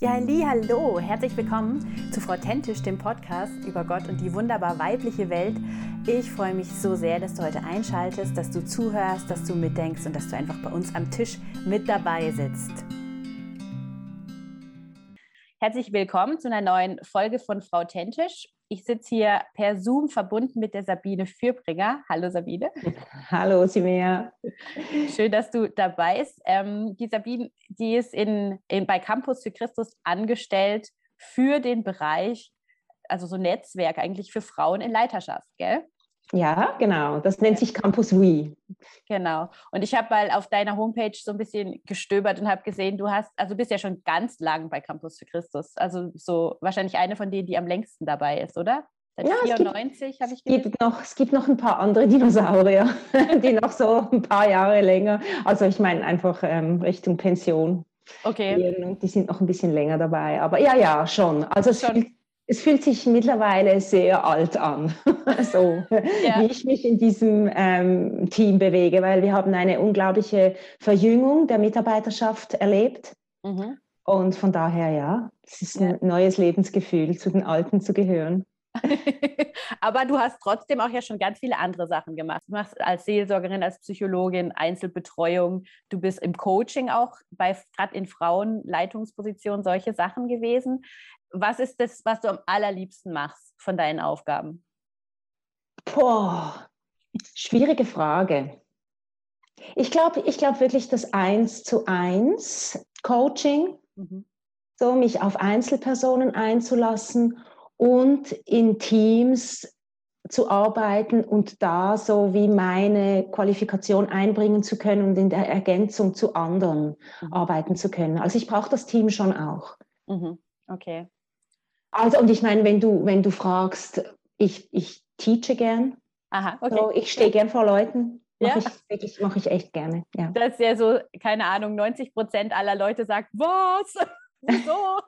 Ja, hallo, herzlich willkommen zu Frau Tentisch, dem Podcast über Gott und die wunderbar weibliche Welt. Ich freue mich so sehr, dass du heute einschaltest, dass du zuhörst, dass du mitdenkst und dass du einfach bei uns am Tisch mit dabei sitzt. Herzlich willkommen zu einer neuen Folge von Frau Tentisch. Ich sitze hier per Zoom verbunden mit der Sabine Fürbringer. Hallo Sabine. Hallo Simea. Schön, dass du dabei bist. Ähm, die Sabine, die ist in, in, bei Campus für Christus angestellt für den Bereich, also so Netzwerk eigentlich für Frauen in Leiterschaft, gell? Ja, genau. Das nennt sich Campus We. Genau. Und ich habe mal auf deiner Homepage so ein bisschen gestöbert und habe gesehen, du hast, also bist ja schon ganz lang bei Campus für Christus. Also so wahrscheinlich eine von denen, die am längsten dabei ist, oder? Seit ja, 94 habe ich gelesen. Gibt noch, es gibt noch ein paar andere Dinosaurier, die noch so ein paar Jahre länger, also ich meine einfach ähm, Richtung Pension. Okay. Und die sind noch ein bisschen länger dabei. Aber ja, ja, schon. Also es schon es fühlt sich mittlerweile sehr alt an, so ja. wie ich mich in diesem ähm, Team bewege, weil wir haben eine unglaubliche Verjüngung der Mitarbeiterschaft erlebt. Mhm. Und von daher, ja, es ist ein neues Lebensgefühl, zu den Alten zu gehören. Aber du hast trotzdem auch ja schon ganz viele andere Sachen gemacht. Du machst als Seelsorgerin, als Psychologin Einzelbetreuung. Du bist im Coaching auch bei gerade in Frauenleitungspositionen solche Sachen gewesen. Was ist das, was du am allerliebsten machst von deinen Aufgaben? Boah, schwierige Frage. Ich glaube ich glaub wirklich das Eins zu Eins Coaching, mhm. so mich auf Einzelpersonen einzulassen und in Teams zu arbeiten und da so wie meine Qualifikation einbringen zu können und in der Ergänzung zu anderen mhm. arbeiten zu können. Also ich brauche das Team schon auch. Mhm. Okay. Also, und ich meine, wenn du, wenn du fragst, ich, ich teache gern. Aha, okay. So, ich stehe gern vor Leuten. Mache ja. ich, wirklich, mach ich echt gerne. Ja. Das ist ja so, keine Ahnung, 90 Prozent aller Leute sagt, was? Wieso?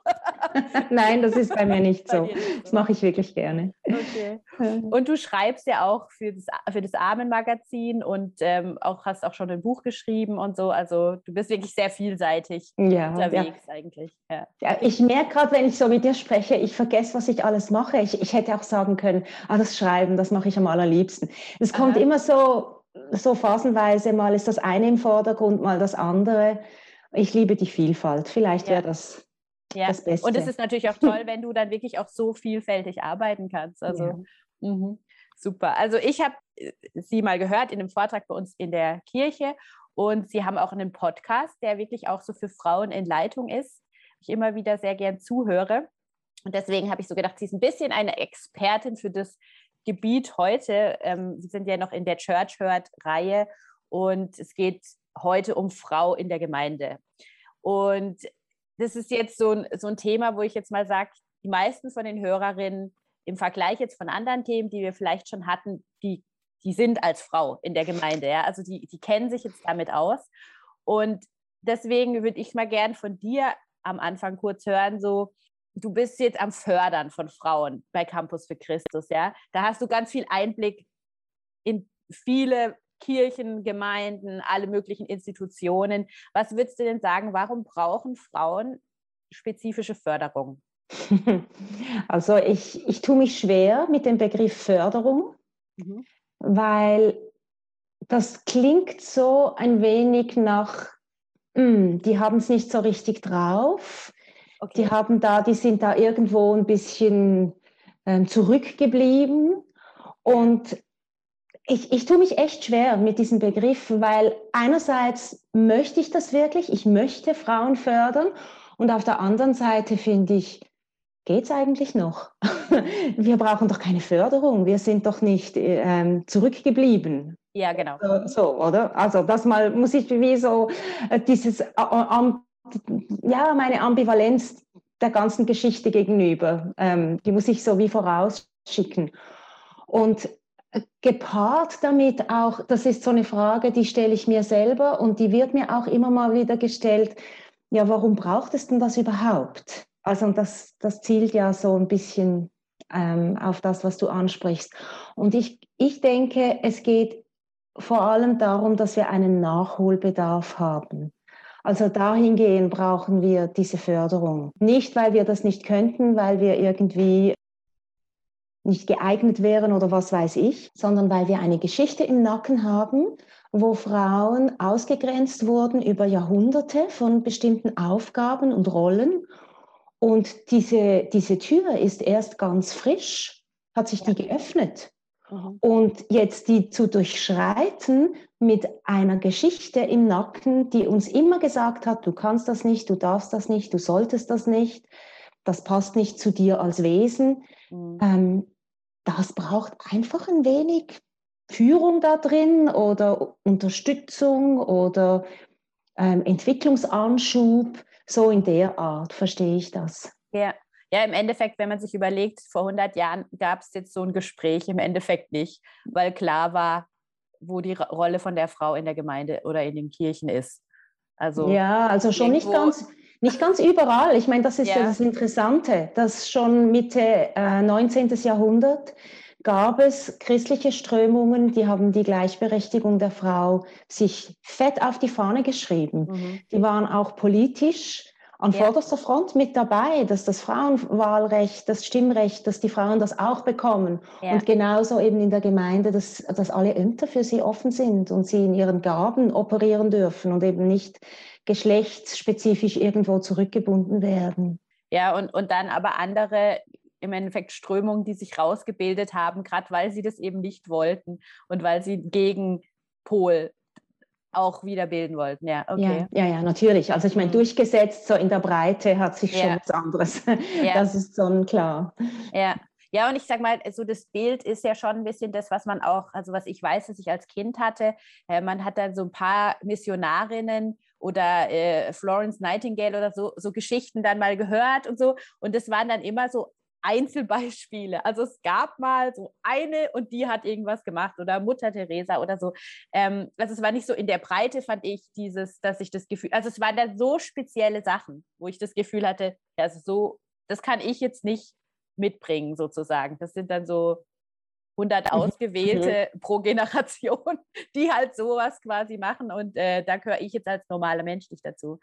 Nein, das ist bei mir nicht so. Das mache ich wirklich gerne. Okay. Und du schreibst ja auch für das, für das Abendmagazin und ähm, auch hast auch schon ein Buch geschrieben und so. Also du bist wirklich sehr vielseitig ja, unterwegs ja. eigentlich. Ja, ja ich merke gerade, wenn ich so mit dir spreche, ich vergesse, was ich alles mache. Ich, ich hätte auch sagen können, ah, das Schreiben, das mache ich am allerliebsten. Es kommt Aha. immer so, so phasenweise, mal ist das eine im Vordergrund, mal das andere ich liebe die Vielfalt. Vielleicht ja. wäre das ja. das Beste. Und es ist natürlich auch toll, wenn du dann wirklich auch so vielfältig arbeiten kannst. Also ja. mh, super. Also ich habe äh, sie mal gehört in einem Vortrag bei uns in der Kirche und sie haben auch einen Podcast, der wirklich auch so für Frauen in Leitung ist. Ich immer wieder sehr gern zuhöre. Und deswegen habe ich so gedacht, sie ist ein bisschen eine Expertin für das Gebiet heute. Ähm, sie sind ja noch in der Church Hurt-Reihe und es geht heute um Frau in der Gemeinde. Und das ist jetzt so ein, so ein Thema, wo ich jetzt mal sage, die meisten von den Hörerinnen im Vergleich jetzt von anderen Themen, die wir vielleicht schon hatten, die, die sind als Frau in der Gemeinde. Ja? Also die, die kennen sich jetzt damit aus. Und deswegen würde ich mal gern von dir am Anfang kurz hören, so, du bist jetzt am Fördern von Frauen bei Campus für Christus, ja. Da hast du ganz viel Einblick in viele Kirchen, Gemeinden, alle möglichen Institutionen. Was würdest du denn sagen, warum brauchen Frauen spezifische Förderung? Also ich, ich tue mich schwer mit dem Begriff Förderung, mhm. weil das klingt so ein wenig nach, mh, hm, die haben es nicht so richtig drauf. Okay. Die haben da, die sind da irgendwo ein bisschen ähm, zurückgeblieben. Und ich, ich tue mich echt schwer mit diesem Begriff, weil einerseits möchte ich das wirklich, ich möchte Frauen fördern und auf der anderen Seite finde ich, geht es eigentlich noch? wir brauchen doch keine Förderung, wir sind doch nicht ähm, zurückgeblieben. Ja, genau. So, oder? Also das mal muss ich wie so äh, dieses, äh, ja, meine Ambivalenz der ganzen Geschichte gegenüber, ähm, die muss ich so wie vorausschicken. Und gepaart damit auch, das ist so eine Frage, die stelle ich mir selber und die wird mir auch immer mal wieder gestellt, ja, warum braucht es denn das überhaupt? Also das, das zielt ja so ein bisschen ähm, auf das, was du ansprichst. Und ich, ich denke, es geht vor allem darum, dass wir einen Nachholbedarf haben. Also dahingehend brauchen wir diese Förderung. Nicht, weil wir das nicht könnten, weil wir irgendwie nicht geeignet wären oder was weiß ich, sondern weil wir eine Geschichte im Nacken haben, wo Frauen ausgegrenzt wurden über Jahrhunderte von bestimmten Aufgaben und Rollen. Und diese, diese Tür ist erst ganz frisch, hat sich die geöffnet. Und jetzt die zu durchschreiten mit einer Geschichte im Nacken, die uns immer gesagt hat, du kannst das nicht, du darfst das nicht, du solltest das nicht, das passt nicht zu dir als Wesen. Mhm. Ähm, das braucht einfach ein wenig Führung da drin oder Unterstützung oder ähm, Entwicklungsanschub. So in der Art verstehe ich das. Ja. Ja, im Endeffekt, wenn man sich überlegt, vor 100 Jahren gab es jetzt so ein Gespräch, im Endeffekt nicht, weil klar war, wo die Rolle von der Frau in der Gemeinde oder in den Kirchen ist. Also ja, also schon nicht ganz, nicht ganz überall. Ich meine, das ist ja. das Interessante, dass schon Mitte äh, 19. Jahrhundert gab es christliche Strömungen, die haben die Gleichberechtigung der Frau sich fett auf die Fahne geschrieben. Mhm. Die waren auch politisch an ja. vorderster Front mit dabei, dass das Frauenwahlrecht, das Stimmrecht, dass die Frauen das auch bekommen. Ja. Und genauso eben in der Gemeinde, dass, dass alle Ämter für sie offen sind und sie in ihren Gaben operieren dürfen und eben nicht geschlechtsspezifisch irgendwo zurückgebunden werden. Ja, und, und dann aber andere im Endeffekt Strömungen, die sich rausgebildet haben, gerade weil sie das eben nicht wollten und weil sie gegen Pol auch wieder bilden wollten. Ja, okay. Ja, ja, ja natürlich. Also ich meine, mhm. durchgesetzt so in der Breite hat sich schon ja. was anderes. Ja. Das ist schon klar. Ja. Ja, und ich sage mal, so das Bild ist ja schon ein bisschen das, was man auch, also was ich weiß, dass ich als Kind hatte. Äh, man hat dann so ein paar Missionarinnen oder äh, Florence Nightingale oder so, so Geschichten dann mal gehört und so. Und das waren dann immer so Einzelbeispiele. Also es gab mal so eine und die hat irgendwas gemacht oder Mutter Teresa oder so. Ähm, also es war nicht so in der Breite, fand ich dieses, dass ich das Gefühl, also es waren dann so spezielle Sachen, wo ich das Gefühl hatte, also so, das kann ich jetzt nicht mitbringen sozusagen. Das sind dann so 100 mhm. ausgewählte mhm. pro Generation, die halt sowas quasi machen und äh, da gehöre ich jetzt als normaler Mensch nicht dazu.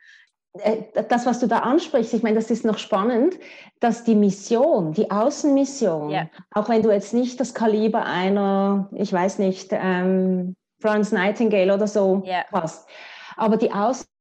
Äh, das, was du da ansprichst, ich meine, das ist noch spannend, dass die Mission, die Außenmission, ja. auch wenn du jetzt nicht das Kaliber einer, ich weiß nicht, ähm, Florence Nightingale oder so ja. hast, aber die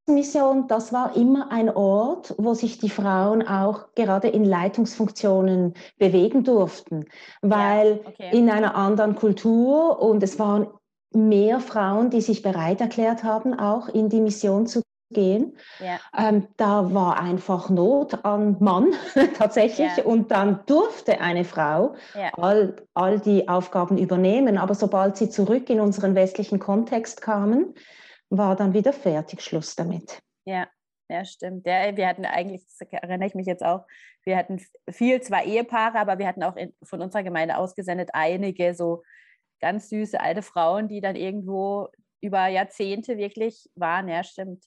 Außenmission, das war immer ein Ort, wo sich die Frauen auch gerade in Leitungsfunktionen bewegen durften, weil ja. okay. in einer anderen Kultur und es waren mehr Frauen, die sich bereit erklärt haben, auch in die Mission zu gehen. Ja. Ähm, da war einfach Not an Mann tatsächlich ja. und dann durfte eine Frau ja. all, all die Aufgaben übernehmen. Aber sobald sie zurück in unseren westlichen Kontext kamen, war dann wieder fertig Schluss damit. Ja. Ja, stimmt. Ja, wir hatten eigentlich, das erinnere ich mich jetzt auch, wir hatten viel, zwar Ehepaare, aber wir hatten auch in, von unserer Gemeinde ausgesendet einige so ganz süße alte Frauen, die dann irgendwo über Jahrzehnte wirklich waren. Ja, stimmt.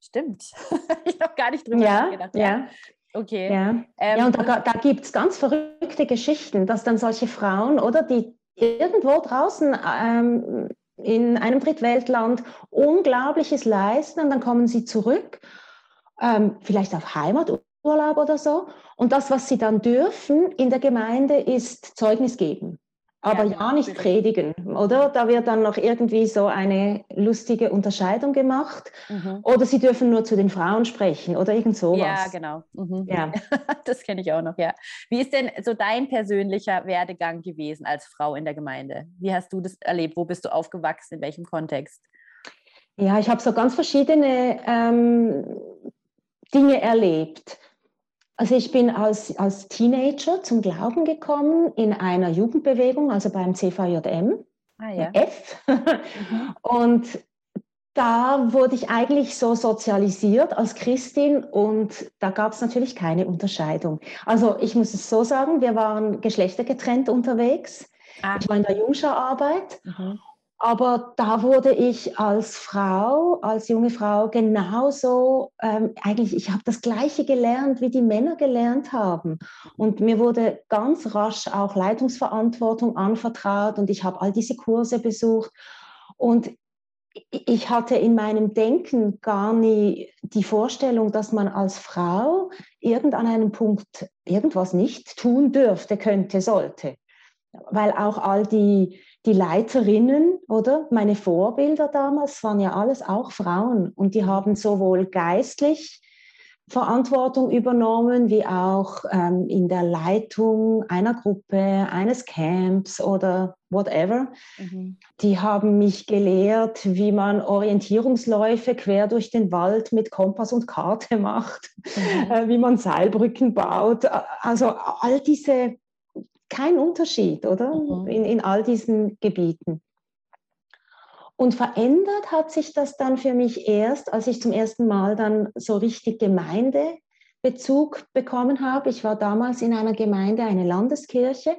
Stimmt. ich habe gar nicht drüber ja, nachgedacht. Ja. ja. Okay. Ja, ähm, ja und da, da gibt es ganz verrückte Geschichten, dass dann solche Frauen, oder die irgendwo draußen ähm, in einem Drittweltland Unglaubliches leisten und dann kommen sie zurück, ähm, vielleicht auf Heimaturlaub oder so. Und das, was sie dann dürfen in der Gemeinde, ist Zeugnis geben aber ja, ja nicht predigen, oder? Da wird dann noch irgendwie so eine lustige Unterscheidung gemacht. Mhm. Oder sie dürfen nur zu den Frauen sprechen oder irgend sowas. Ja, genau. Mhm. Ja. das kenne ich auch noch, ja. Wie ist denn so dein persönlicher Werdegang gewesen als Frau in der Gemeinde? Wie hast du das erlebt? Wo bist du aufgewachsen? In welchem Kontext? Ja, ich habe so ganz verschiedene ähm, Dinge erlebt. Also ich bin als, als Teenager zum Glauben gekommen in einer Jugendbewegung, also beim CVJM, ah, ja. F. Mhm. Und da wurde ich eigentlich so sozialisiert als Christin und da gab es natürlich keine Unterscheidung. Also ich muss es so sagen, wir waren geschlechtergetrennt unterwegs. Ah. Ich war in der Jungschararbeit mhm. Aber da wurde ich als Frau, als junge Frau genauso, ähm, eigentlich, ich habe das Gleiche gelernt, wie die Männer gelernt haben. Und mir wurde ganz rasch auch Leitungsverantwortung anvertraut und ich habe all diese Kurse besucht. Und ich hatte in meinem Denken gar nie die Vorstellung, dass man als Frau irgend an einem Punkt irgendwas nicht tun dürfte, könnte, sollte. Weil auch all die, die Leiterinnen, oder meine Vorbilder damals waren ja alles auch Frauen und die haben sowohl geistlich Verantwortung übernommen, wie auch ähm, in der Leitung einer Gruppe, eines Camps oder whatever. Mhm. Die haben mich gelehrt, wie man Orientierungsläufe quer durch den Wald mit Kompass und Karte macht, mhm. äh, wie man Seilbrücken baut. Also all diese, kein Unterschied, oder? Mhm. In, in all diesen Gebieten. Und verändert hat sich das dann für mich erst, als ich zum ersten Mal dann so richtig Gemeindebezug bekommen habe. Ich war damals in einer Gemeinde, eine Landeskirche,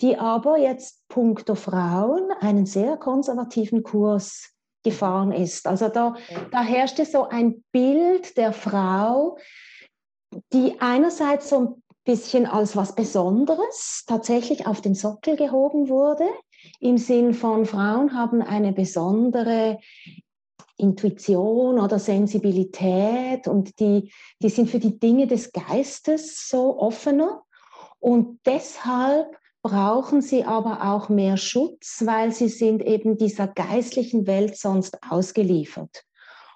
die aber jetzt puncto Frauen einen sehr konservativen Kurs gefahren ist. Also da, da herrschte so ein Bild der Frau, die einerseits so ein bisschen als was Besonderes tatsächlich auf den Sockel gehoben wurde, im Sinn von Frauen haben eine besondere Intuition oder Sensibilität und die, die sind für die Dinge des Geistes so offener und deshalb brauchen sie aber auch mehr Schutz, weil sie sind eben dieser geistlichen Welt sonst ausgeliefert.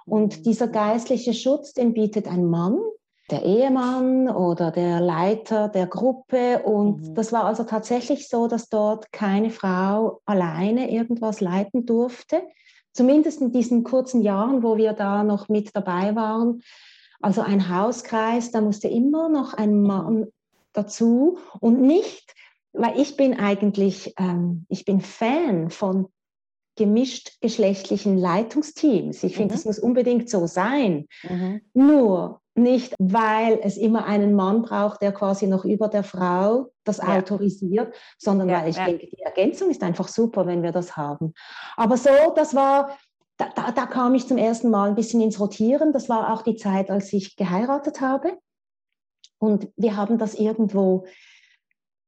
Und dieser geistliche Schutz, den bietet ein Mann, der Ehemann oder der Leiter der Gruppe. Und mhm. das war also tatsächlich so, dass dort keine Frau alleine irgendwas leiten durfte. Zumindest in diesen kurzen Jahren, wo wir da noch mit dabei waren. Also ein Hauskreis, da musste immer noch ein mhm. Mann dazu und nicht, weil ich bin eigentlich, ähm, ich bin Fan von gemischt geschlechtlichen Leitungsteams. Ich finde, es mhm. muss unbedingt so sein. Mhm. Nur nicht, weil es immer einen Mann braucht, der quasi noch über der Frau das ja. autorisiert, sondern ja, weil ich ja. denke, die Ergänzung ist einfach super, wenn wir das haben. Aber so, das war, da, da, da kam ich zum ersten Mal ein bisschen ins Rotieren. Das war auch die Zeit, als ich geheiratet habe. Und wir haben das irgendwo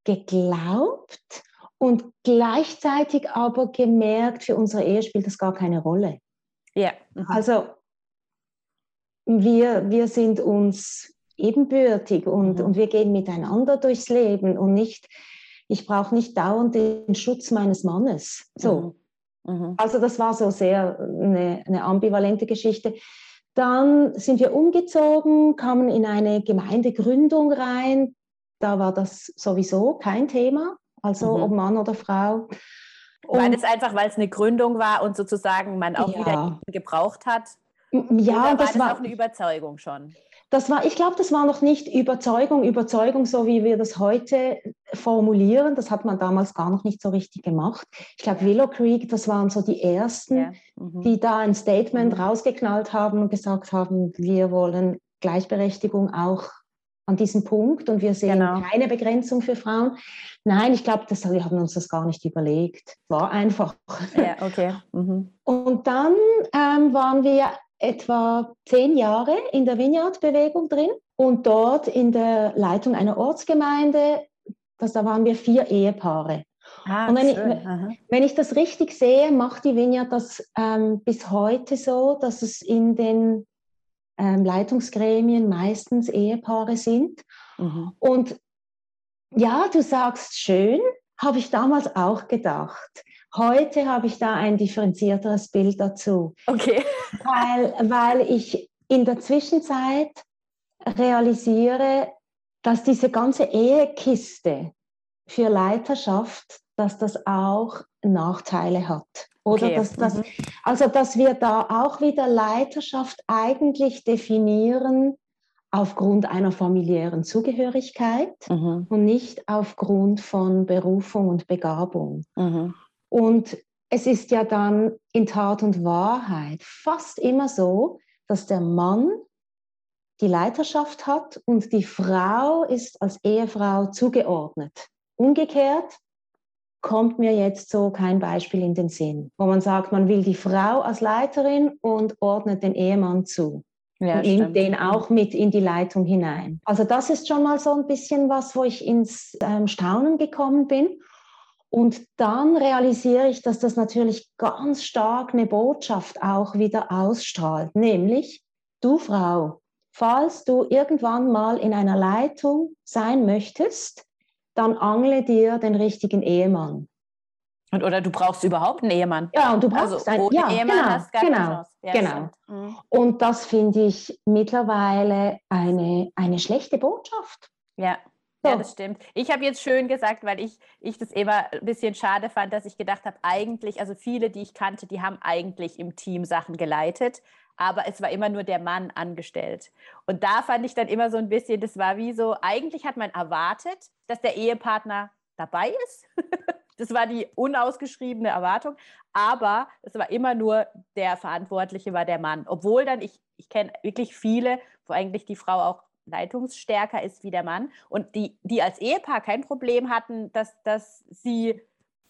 geglaubt und gleichzeitig aber gemerkt, für unsere Ehe spielt das gar keine Rolle. Ja. Mhm. Also wir, wir sind uns ebenbürtig und, mhm. und wir gehen miteinander durchs Leben und nicht, ich brauche nicht dauernd den Schutz meines Mannes. So. Mhm. Mhm. Also das war so sehr eine, eine ambivalente Geschichte. Dann sind wir umgezogen, kamen in eine Gemeindegründung rein. Da war das sowieso kein Thema, also mhm. ob Mann oder Frau. Und weil es einfach, weil es eine Gründung war und sozusagen man auch ja. wieder gebraucht hat. Ja, Oder das war auch eine Überzeugung schon. Das war, ich glaube, das war noch nicht Überzeugung, Überzeugung, so wie wir das heute formulieren. Das hat man damals gar noch nicht so richtig gemacht. Ich glaube, Willow Creek, das waren so die ersten, ja. mhm. die da ein Statement mhm. rausgeknallt haben und gesagt haben, wir wollen Gleichberechtigung auch an diesem Punkt und wir sehen genau. keine Begrenzung für Frauen. Nein, ich glaube, wir haben uns das gar nicht überlegt. War einfach. Ja, okay. Mhm. Und dann ähm, waren wir etwa zehn Jahre in der Vineyard-Bewegung drin und dort in der Leitung einer Ortsgemeinde, das, da waren wir vier Ehepaare. Ah, und wenn ich, wenn ich, das richtig sehe, macht die Vineyard das ähm, bis heute so, dass es in den ähm, Leitungsgremien meistens Ehepaare sind. Mhm. Und ja, du sagst schön, habe ich damals auch gedacht. Heute habe ich da ein differenzierteres Bild dazu. Okay. Weil, weil ich in der Zwischenzeit realisiere, dass diese ganze Ehekiste für Leiterschaft, dass das auch Nachteile hat. Oder okay. dass das, mhm. also dass wir da auch wieder Leiterschaft eigentlich definieren aufgrund einer familiären Zugehörigkeit mhm. und nicht aufgrund von Berufung und Begabung. Mhm. Und es ist ja dann in Tat und Wahrheit fast immer so, dass der Mann die Leiterschaft hat und die Frau ist als Ehefrau zugeordnet. Umgekehrt kommt mir jetzt so kein Beispiel in den Sinn, wo man sagt, man will die Frau als Leiterin und ordnet den Ehemann zu. Ja, und nimmt den auch mit in die Leitung hinein. Also das ist schon mal so ein bisschen was, wo ich ins ähm, Staunen gekommen bin. Und dann realisiere ich, dass das natürlich ganz stark eine Botschaft auch wieder ausstrahlt, nämlich, du Frau, falls du irgendwann mal in einer Leitung sein möchtest, dann angle dir den richtigen Ehemann. Und, oder du brauchst überhaupt einen Ehemann. Ja, und du brauchst also, einen ohne ja, Ehemann genau, hast gar genau, Chance. Ja, genau. Mhm. Und das finde ich mittlerweile eine, eine schlechte Botschaft. Ja. Ja, das stimmt. Ich habe jetzt schön gesagt, weil ich, ich das immer ein bisschen schade fand, dass ich gedacht habe, eigentlich, also viele, die ich kannte, die haben eigentlich im Team Sachen geleitet, aber es war immer nur der Mann angestellt. Und da fand ich dann immer so ein bisschen, das war wie so, eigentlich hat man erwartet, dass der Ehepartner dabei ist. das war die unausgeschriebene Erwartung, aber es war immer nur der Verantwortliche war der Mann. Obwohl dann, ich, ich kenne wirklich viele, wo eigentlich die Frau auch leitungsstärker ist wie der Mann und die, die als Ehepaar kein Problem hatten, dass, dass sie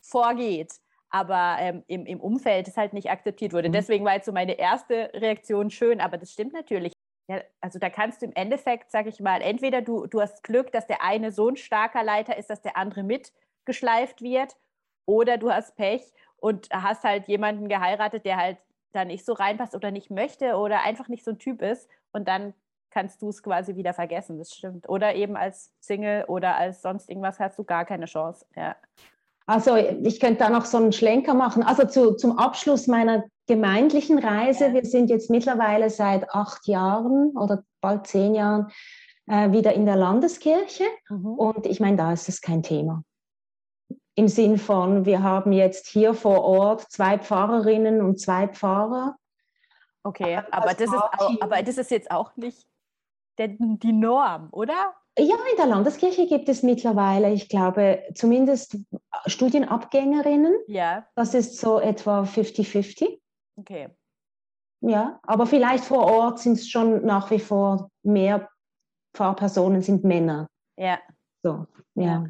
vorgeht, aber ähm, im, im Umfeld es halt nicht akzeptiert wurde. Mhm. Deswegen war jetzt so meine erste Reaktion schön, aber das stimmt natürlich. Ja, also da kannst du im Endeffekt, sage ich mal, entweder du, du hast Glück, dass der eine so ein starker Leiter ist, dass der andere mitgeschleift wird, oder du hast Pech und hast halt jemanden geheiratet, der halt da nicht so reinpasst oder nicht möchte oder einfach nicht so ein Typ ist und dann kannst du es quasi wieder vergessen, das stimmt. Oder eben als Single oder als sonst irgendwas hast du gar keine Chance. Ja. Also ich könnte da noch so einen Schlenker machen. Also zu, zum Abschluss meiner gemeindlichen Reise, wir sind jetzt mittlerweile seit acht Jahren oder bald zehn Jahren äh, wieder in der Landeskirche mhm. und ich meine, da ist es kein Thema. Im Sinn von, wir haben jetzt hier vor Ort zwei Pfarrerinnen und zwei Pfarrer. Okay, aber das, ist aber das ist jetzt auch nicht der, die Norm, oder? Ja, in der Landeskirche gibt es mittlerweile, ich glaube, zumindest Studienabgängerinnen. Ja. Das ist so etwa 50-50. Okay. Ja, aber vielleicht vor Ort sind es schon nach wie vor mehr Pfarrpersonen sind Männer. Ja. So, ja.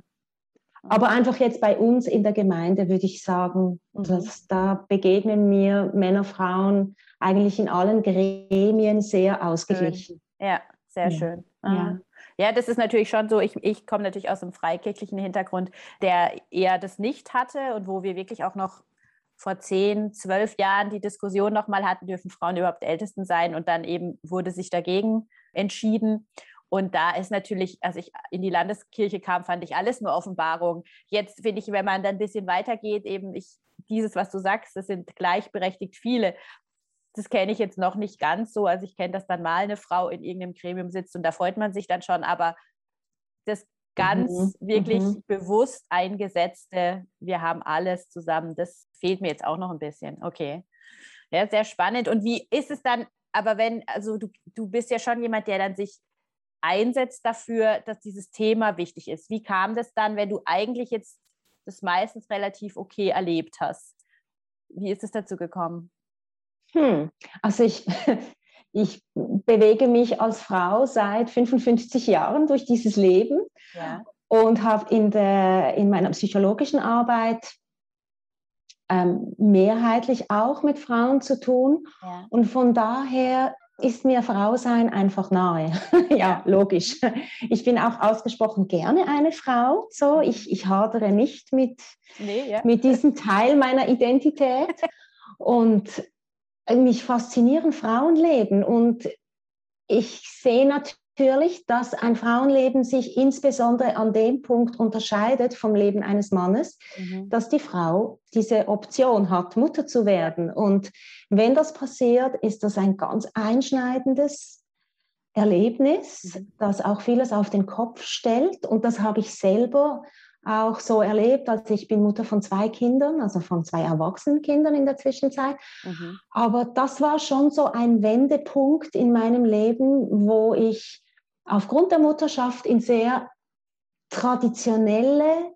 Aber einfach jetzt bei uns in der Gemeinde würde ich sagen, mhm. dass da begegnen mir Männer, Frauen eigentlich in allen Gremien sehr ausgeglichen. Ja, sehr ja. schön. Ja. ja, das ist natürlich schon so. Ich, ich komme natürlich aus einem freikirchlichen Hintergrund, der eher das nicht hatte und wo wir wirklich auch noch vor zehn, zwölf Jahren die Diskussion nochmal hatten, dürfen Frauen überhaupt Ältesten sein? Und dann eben wurde sich dagegen entschieden. Und da ist natürlich, als ich in die Landeskirche kam, fand ich alles nur Offenbarung. Jetzt finde ich, wenn man dann ein bisschen weitergeht, eben ich, dieses, was du sagst, das sind gleichberechtigt viele das kenne ich jetzt noch nicht ganz so. Also ich kenne, dass dann mal eine Frau in irgendeinem Gremium sitzt und da freut man sich dann schon, aber das ganz mhm. wirklich mhm. bewusst eingesetzte, wir haben alles zusammen, das fehlt mir jetzt auch noch ein bisschen. Okay. Ja, sehr spannend. Und wie ist es dann, aber wenn, also du, du bist ja schon jemand, der dann sich einsetzt dafür, dass dieses Thema wichtig ist. Wie kam das dann, wenn du eigentlich jetzt das meistens relativ okay erlebt hast? Wie ist es dazu gekommen? Hm. Also ich, ich bewege mich als Frau seit 55 Jahren durch dieses Leben ja. und habe in, in meiner psychologischen Arbeit ähm, mehrheitlich auch mit Frauen zu tun. Ja. Und von daher ist mir Frausein einfach nahe. ja, logisch. Ich bin auch ausgesprochen gerne eine Frau. So, ich, ich hadere nicht mit, nee, ja. mit diesem Teil meiner Identität. Und mich faszinieren Frauenleben und ich sehe natürlich, dass ein Frauenleben sich insbesondere an dem Punkt unterscheidet vom Leben eines Mannes, mhm. dass die Frau diese Option hat, Mutter zu werden. Und wenn das passiert, ist das ein ganz einschneidendes Erlebnis, mhm. das auch vieles auf den Kopf stellt. Und das habe ich selber auch so erlebt. Also ich bin Mutter von zwei Kindern, also von zwei erwachsenen Kindern in der Zwischenzeit. Mhm. Aber das war schon so ein Wendepunkt in meinem Leben, wo ich aufgrund der Mutterschaft in sehr traditionelle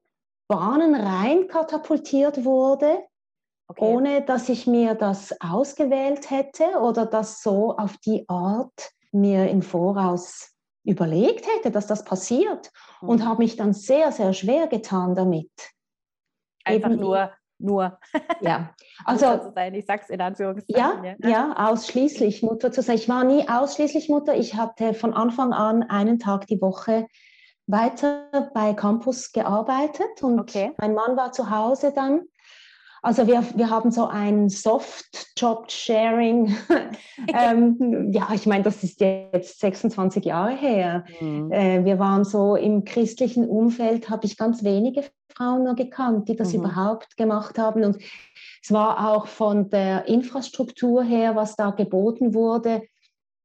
Bahnen rein katapultiert wurde, okay. ohne dass ich mir das ausgewählt hätte oder das so auf die Art mir im Voraus überlegt hätte, dass das passiert mhm. und habe mich dann sehr, sehr schwer getan damit. Einfach Eben, nur, nur. Ja, also Mutter zu sein, ich sage es in Anführungszeichen. Ja, ja, ja, ausschließlich Mutter zu sein. Ich war nie ausschließlich Mutter. Ich hatte von Anfang an einen Tag die Woche weiter bei Campus gearbeitet und okay. mein Mann war zu Hause dann. Also wir, wir haben so ein Soft-Job-Sharing. ähm, ja, ich meine, das ist jetzt 26 Jahre her. Mhm. Äh, wir waren so im christlichen Umfeld, habe ich ganz wenige Frauen nur gekannt, die das mhm. überhaupt gemacht haben. Und es war auch von der Infrastruktur her, was da geboten wurde,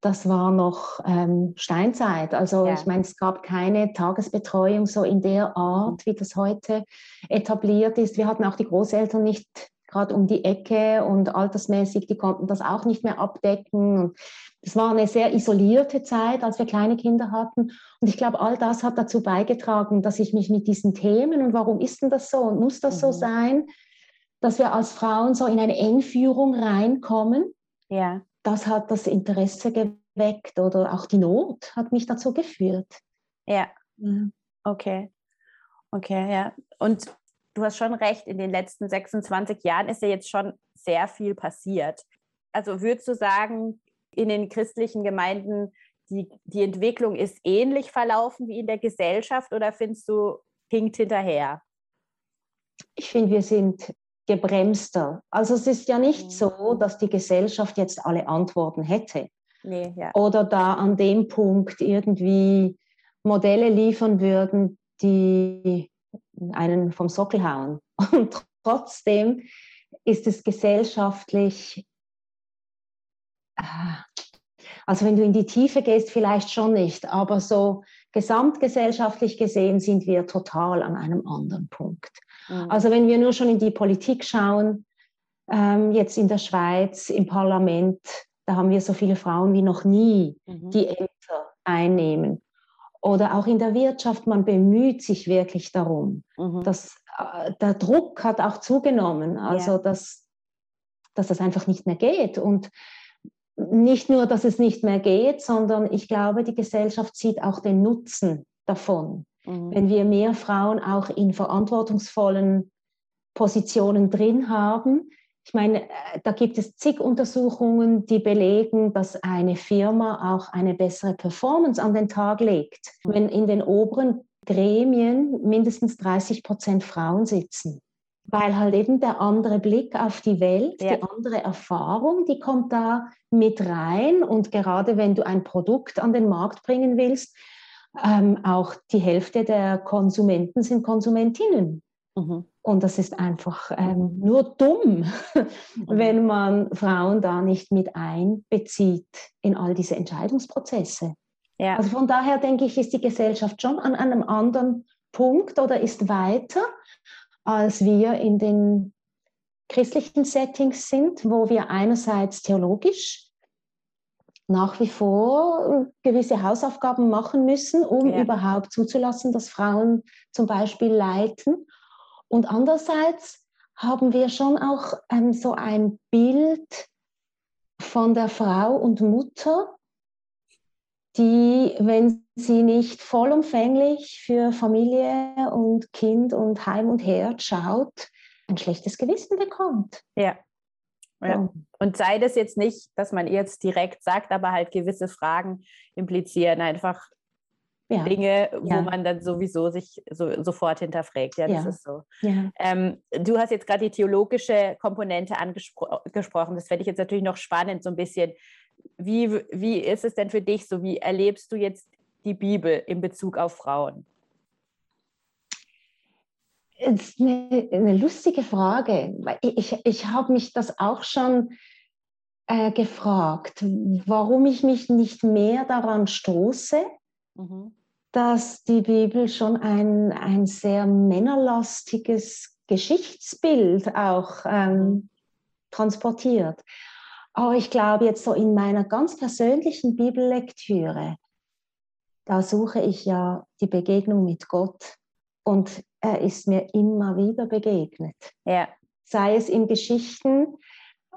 das war noch ähm, Steinzeit. Also ja. ich meine, es gab keine Tagesbetreuung so in der Art, wie das heute etabliert ist. Wir hatten auch die Großeltern nicht gerade um die Ecke und altersmäßig, die konnten das auch nicht mehr abdecken. es war eine sehr isolierte Zeit, als wir kleine Kinder hatten. Und ich glaube, all das hat dazu beigetragen, dass ich mich mit diesen Themen und warum ist denn das so und muss das mhm. so sein, dass wir als Frauen so in eine Engführung reinkommen. Ja das hat das Interesse geweckt oder auch die Not hat mich dazu geführt. Ja, mhm. okay. Okay, ja. Und du hast schon recht, in den letzten 26 Jahren ist ja jetzt schon sehr viel passiert. Also würdest du sagen, in den christlichen Gemeinden, die, die Entwicklung ist ähnlich verlaufen wie in der Gesellschaft oder findest du, hinkt hinterher? Ich finde, wir sind gebremster. Also es ist ja nicht so, mhm. dass die Gesellschaft jetzt alle Antworten hätte. Nee, ja. Oder da an dem Punkt irgendwie Modelle liefern würden, die einen vom Sockel hauen. Und trotzdem ist es gesellschaftlich, ah, also wenn du in die Tiefe gehst, vielleicht schon nicht, aber so gesamtgesellschaftlich gesehen sind wir total an einem anderen Punkt. Mhm. Also wenn wir nur schon in die Politik schauen, ähm, jetzt in der Schweiz, im Parlament, da haben wir so viele Frauen wie noch nie, mhm. die Ämter einnehmen. Oder auch in der Wirtschaft, man bemüht sich wirklich darum. Mhm. Dass, äh, der Druck hat auch zugenommen, also yeah. dass, dass das einfach nicht mehr geht. Und nicht nur, dass es nicht mehr geht, sondern ich glaube, die Gesellschaft sieht auch den Nutzen davon. Mhm. Wenn wir mehr Frauen auch in verantwortungsvollen Positionen drin haben. Ich meine, äh, da gibt es zig Untersuchungen, die belegen, dass eine Firma auch eine bessere Performance an den Tag legt, mhm. wenn in den oberen Gremien mindestens 30 Prozent Frauen sitzen. Weil halt eben der andere Blick auf die Welt, ja. die andere Erfahrung, die kommt da mit rein. Und gerade wenn du ein Produkt an den Markt bringen willst, ähm, auch die Hälfte der Konsumenten sind Konsumentinnen. Mhm. Und das ist einfach ähm, nur dumm, mhm. wenn man Frauen da nicht mit einbezieht in all diese Entscheidungsprozesse. Ja. Also von daher denke ich, ist die Gesellschaft schon an einem anderen Punkt oder ist weiter, als wir in den christlichen Settings sind, wo wir einerseits theologisch nach wie vor gewisse Hausaufgaben machen müssen, um ja. überhaupt zuzulassen, dass Frauen zum Beispiel leiten. Und andererseits haben wir schon auch ähm, so ein Bild von der Frau und Mutter, die, wenn sie nicht vollumfänglich für Familie und Kind und Heim und Herd schaut, ein schlechtes Gewissen bekommt. Ja. Ja. Und sei das jetzt nicht, dass man ihr jetzt direkt sagt, aber halt gewisse Fragen implizieren einfach ja. Dinge, wo ja. man dann sowieso sich so, sofort hinterfragt. Ja, das ist so. Ähm, du hast jetzt gerade die theologische Komponente angesprochen. Das fände ich jetzt natürlich noch spannend, so ein bisschen. Wie, wie ist es denn für dich so? Wie erlebst du jetzt die Bibel in Bezug auf Frauen? Das ist eine, eine lustige Frage. Ich, ich habe mich das auch schon äh, gefragt, warum ich mich nicht mehr daran stoße, mhm. dass die Bibel schon ein, ein sehr männerlastiges Geschichtsbild auch ähm, mhm. transportiert. Aber ich glaube jetzt so in meiner ganz persönlichen Bibellektüre, da suche ich ja die Begegnung mit Gott. Und er ist mir immer wieder begegnet. Ja. Sei es in Geschichten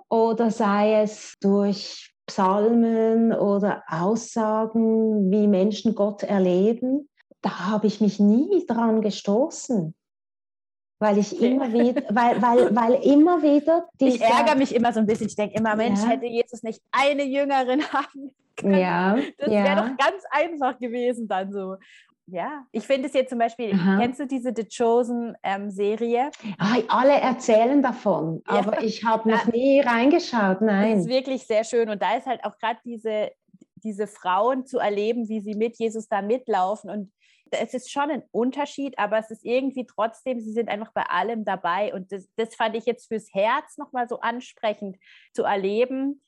oder sei es durch Psalmen oder Aussagen, wie Menschen Gott erleben. Da habe ich mich nie dran gestoßen. Weil ich immer wieder, weil, weil, weil immer wieder. ich ärgere mich immer so ein bisschen. Ich denke immer, Mensch, ja. hätte Jesus nicht eine Jüngerin haben können. Ja, das ja. wäre doch ganz einfach gewesen dann so. ja, ich finde es jetzt zum Beispiel, Aha. kennst du diese The Chosen-Serie? Ähm, ah, alle erzählen davon, aber ja. ich habe noch nie reingeschaut, nein. Das ist wirklich sehr schön und da ist halt auch gerade diese, diese Frauen zu erleben, wie sie mit Jesus da mitlaufen und es ist schon ein Unterschied, aber es ist irgendwie trotzdem, sie sind einfach bei allem dabei und das, das fand ich jetzt fürs Herz nochmal so ansprechend zu erleben,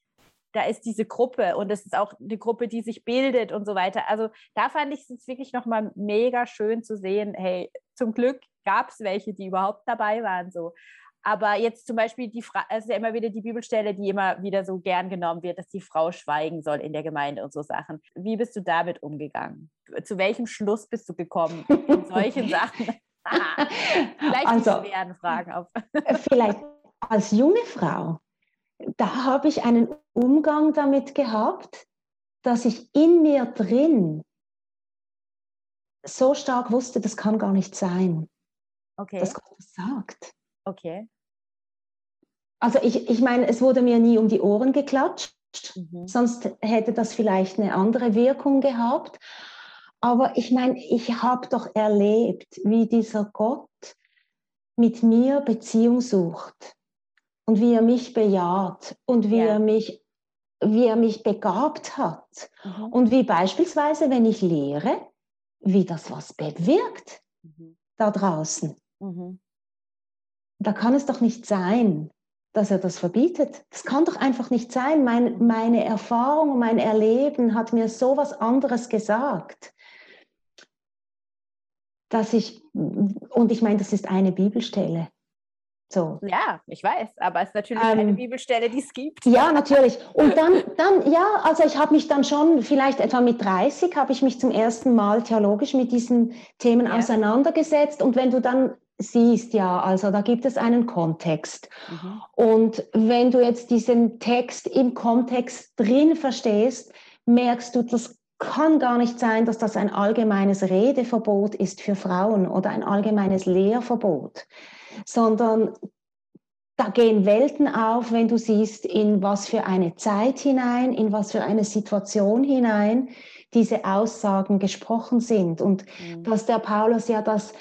da ist diese Gruppe und es ist auch eine Gruppe, die sich bildet und so weiter. Also da fand ich es wirklich nochmal mega schön zu sehen, hey, zum Glück gab es welche, die überhaupt dabei waren. So. Aber jetzt zum Beispiel, die Fra es ist ja immer wieder die Bibelstelle, die immer wieder so gern genommen wird, dass die Frau schweigen soll in der Gemeinde und so Sachen. Wie bist du damit umgegangen? Zu welchem Schluss bist du gekommen in solchen Sachen? vielleicht also, schweren Fragen auf. vielleicht als junge Frau da habe ich einen Umgang damit gehabt, dass ich in mir drin so stark wusste, das kann gar nicht sein, okay. dass Gott das sagt. Okay. Also ich, ich meine, es wurde mir nie um die Ohren geklatscht, mhm. sonst hätte das vielleicht eine andere Wirkung gehabt. Aber ich meine, ich habe doch erlebt, wie dieser Gott mit mir Beziehung sucht und wie er mich bejaht und wie ja. er mich wie er mich begabt hat mhm. und wie beispielsweise, wenn ich lehre, wie das was bewirkt mhm. da draußen. Mhm. Da kann es doch nicht sein, dass er das verbietet. Das kann doch einfach nicht sein. Mein, meine Erfahrung und mein Erleben hat mir so was anderes gesagt, dass ich, und ich meine, das ist eine Bibelstelle. So. Ja, ich weiß, aber es ist natürlich ähm, eine Bibelstelle, die es gibt. Ja, natürlich. Und dann, dann ja, also ich habe mich dann schon, vielleicht etwa mit 30, habe ich mich zum ersten Mal theologisch mit diesen Themen ja. auseinandergesetzt. Und wenn du dann siehst, ja, also da gibt es einen Kontext. Mhm. Und wenn du jetzt diesen Text im Kontext drin verstehst, merkst du, das kann gar nicht sein, dass das ein allgemeines Redeverbot ist für Frauen oder ein allgemeines Lehrverbot sondern da gehen Welten auf, wenn du siehst, in was für eine Zeit hinein, in was für eine Situation hinein diese Aussagen gesprochen sind. Und mhm. dass der Paulus ja das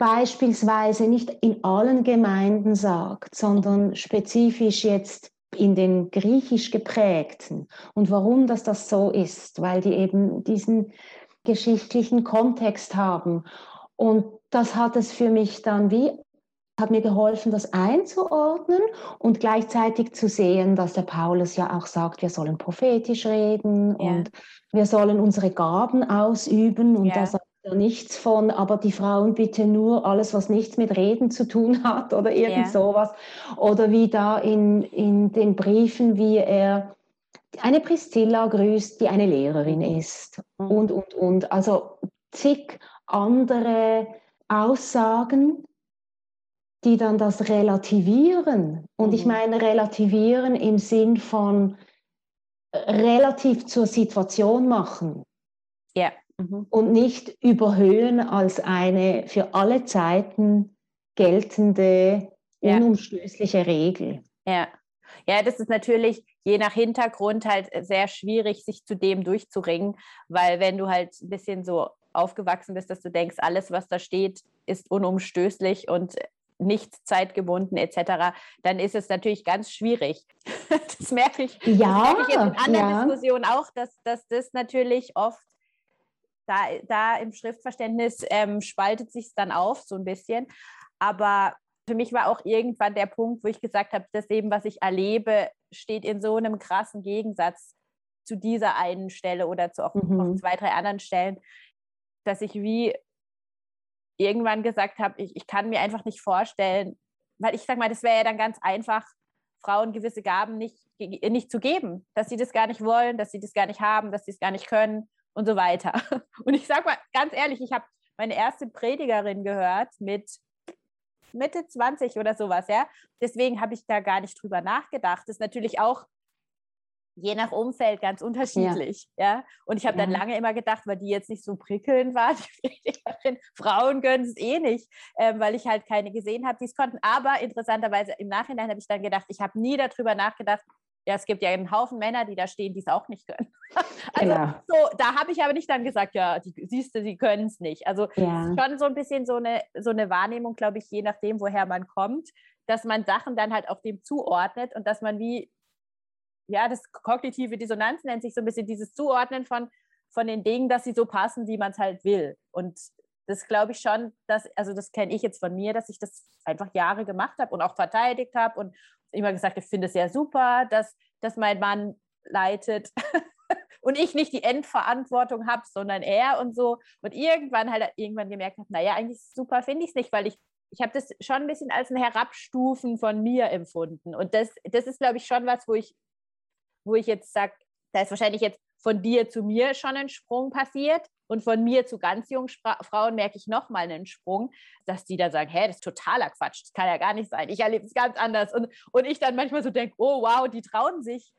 beispielsweise nicht in allen Gemeinden sagt, sondern spezifisch jetzt in den griechisch geprägten. Und warum das das so ist, weil die eben diesen geschichtlichen Kontext haben. Und das hat es für mich dann wie hat mir geholfen, das einzuordnen und gleichzeitig zu sehen, dass der Paulus ja auch sagt, wir sollen prophetisch reden ja. und wir sollen unsere Gaben ausüben und ja. da sagt nichts von, aber die Frauen bitte nur alles, was nichts mit Reden zu tun hat oder irgend ja. sowas. Oder wie da in, in den Briefen, wie er eine Priscilla grüßt, die eine Lehrerin ist mhm. und, und, und. Also zig andere Aussagen, die dann das relativieren. Und mhm. ich meine relativieren im Sinn von relativ zur Situation machen. Ja. Mhm. Und nicht überhöhen als eine für alle Zeiten geltende, ja. unumstößliche Regel. Ja. Ja, das ist natürlich je nach Hintergrund halt sehr schwierig, sich zu dem durchzuringen, weil wenn du halt ein bisschen so aufgewachsen bist, dass du denkst, alles, was da steht, ist unumstößlich und nicht zeitgebunden etc., dann ist es natürlich ganz schwierig. das merke ich, ja, das merke ich jetzt in anderen ja. Diskussionen auch, dass, dass das natürlich oft da, da im Schriftverständnis ähm, spaltet sich es dann auf so ein bisschen. Aber für mich war auch irgendwann der Punkt, wo ich gesagt habe, das eben, was ich erlebe, steht in so einem krassen Gegensatz zu dieser einen Stelle oder zu auch mhm. zwei, drei anderen Stellen, dass ich wie irgendwann gesagt habe, ich, ich kann mir einfach nicht vorstellen, weil ich sage mal, das wäre ja dann ganz einfach, Frauen gewisse Gaben nicht, nicht zu geben, dass sie das gar nicht wollen, dass sie das gar nicht haben, dass sie es gar nicht können und so weiter. Und ich sage mal ganz ehrlich, ich habe meine erste Predigerin gehört mit Mitte 20 oder sowas, ja. Deswegen habe ich da gar nicht drüber nachgedacht. Das ist natürlich auch je nach Umfeld ganz unterschiedlich. Ja. ja? Und ich habe ja. dann lange immer gedacht, weil die jetzt nicht so prickelnd war, Frauen können es eh nicht, äh, weil ich halt keine gesehen habe, die es konnten. Aber interessanterweise im Nachhinein habe ich dann gedacht, ich habe nie darüber nachgedacht, ja, es gibt ja einen Haufen Männer, die da stehen, die es auch nicht können. also genau. so, da habe ich aber nicht dann gesagt, ja, die, siehst du, sie können es nicht. Also ja. schon so ein bisschen so eine, so eine Wahrnehmung, glaube ich, je nachdem, woher man kommt, dass man Sachen dann halt auch dem zuordnet und dass man wie, ja, das kognitive Dissonanz nennt sich so ein bisschen dieses Zuordnen von, von den Dingen, dass sie so passen, wie man es halt will. Und das glaube ich schon, dass, also das kenne ich jetzt von mir, dass ich das einfach Jahre gemacht habe und auch verteidigt habe und immer gesagt, ich finde es sehr super, dass, dass mein Mann leitet und ich nicht die Endverantwortung habe, sondern er und so. Und irgendwann halt irgendwann gemerkt habe, naja, eigentlich super finde ich es nicht, weil ich, ich habe das schon ein bisschen als ein Herabstufen von mir empfunden. Und das, das ist, glaube ich, schon was, wo ich, wo ich jetzt sage, da ist wahrscheinlich jetzt von dir zu mir schon ein Sprung passiert und von mir zu ganz jungen Spra Frauen merke ich nochmal einen Sprung, dass die dann sagen, hä, das ist totaler Quatsch, das kann ja gar nicht sein, ich erlebe es ganz anders. Und, und ich dann manchmal so denke, oh wow, die trauen sich,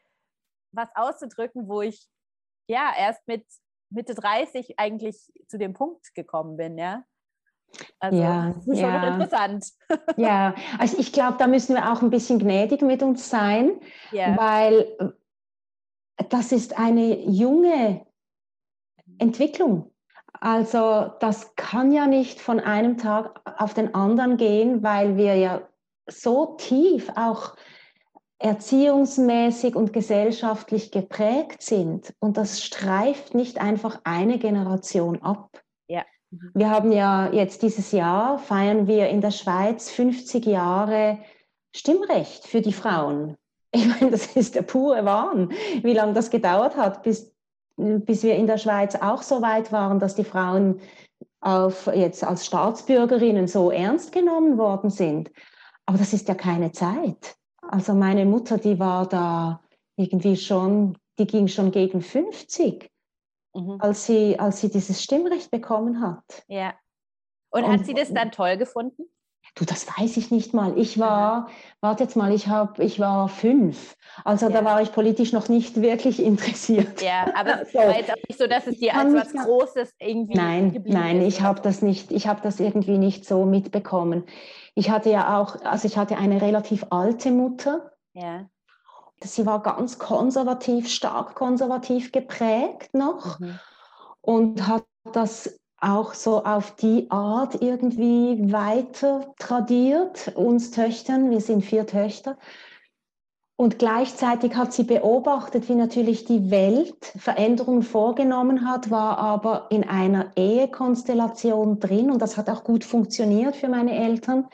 was auszudrücken, wo ich ja erst mit Mitte 30 eigentlich zu dem Punkt gekommen bin, ja. Also ja, das ist schon ja. interessant. Ja, also ich glaube, da müssen wir auch ein bisschen gnädig mit uns sein, ja. weil das ist eine junge Entwicklung. Also das kann ja nicht von einem Tag auf den anderen gehen, weil wir ja so tief auch erziehungsmäßig und gesellschaftlich geprägt sind. Und das streift nicht einfach eine Generation ab. Ja. Wir haben ja jetzt dieses Jahr, feiern wir in der Schweiz 50 Jahre Stimmrecht für die Frauen. Ich meine, das ist der pure Wahn, wie lange das gedauert hat, bis, bis wir in der Schweiz auch so weit waren, dass die Frauen auf, jetzt als Staatsbürgerinnen so ernst genommen worden sind. Aber das ist ja keine Zeit. Also meine Mutter, die war da irgendwie schon, die ging schon gegen 50, mhm. als, sie, als sie dieses Stimmrecht bekommen hat. Ja. Und, Und hat sie das dann toll gefunden? Du, das weiß ich nicht mal. Ich war, warte jetzt mal, ich, hab, ich war fünf. Also ja. da war ich politisch noch nicht wirklich interessiert. Ja, aber es so. war jetzt auch nicht so, dass es dir als was Großes irgendwie. Nein, nein, ich habe das nicht, ich habe das irgendwie nicht so mitbekommen. Ich hatte ja auch, also ich hatte eine relativ alte Mutter. Ja. Sie war ganz konservativ, stark konservativ geprägt noch mhm. und hat das auch so auf die Art irgendwie weiter tradiert, uns Töchtern, wir sind vier Töchter. Und gleichzeitig hat sie beobachtet, wie natürlich die Welt Veränderungen vorgenommen hat, war aber in einer Ehekonstellation drin und das hat auch gut funktioniert für meine Eltern.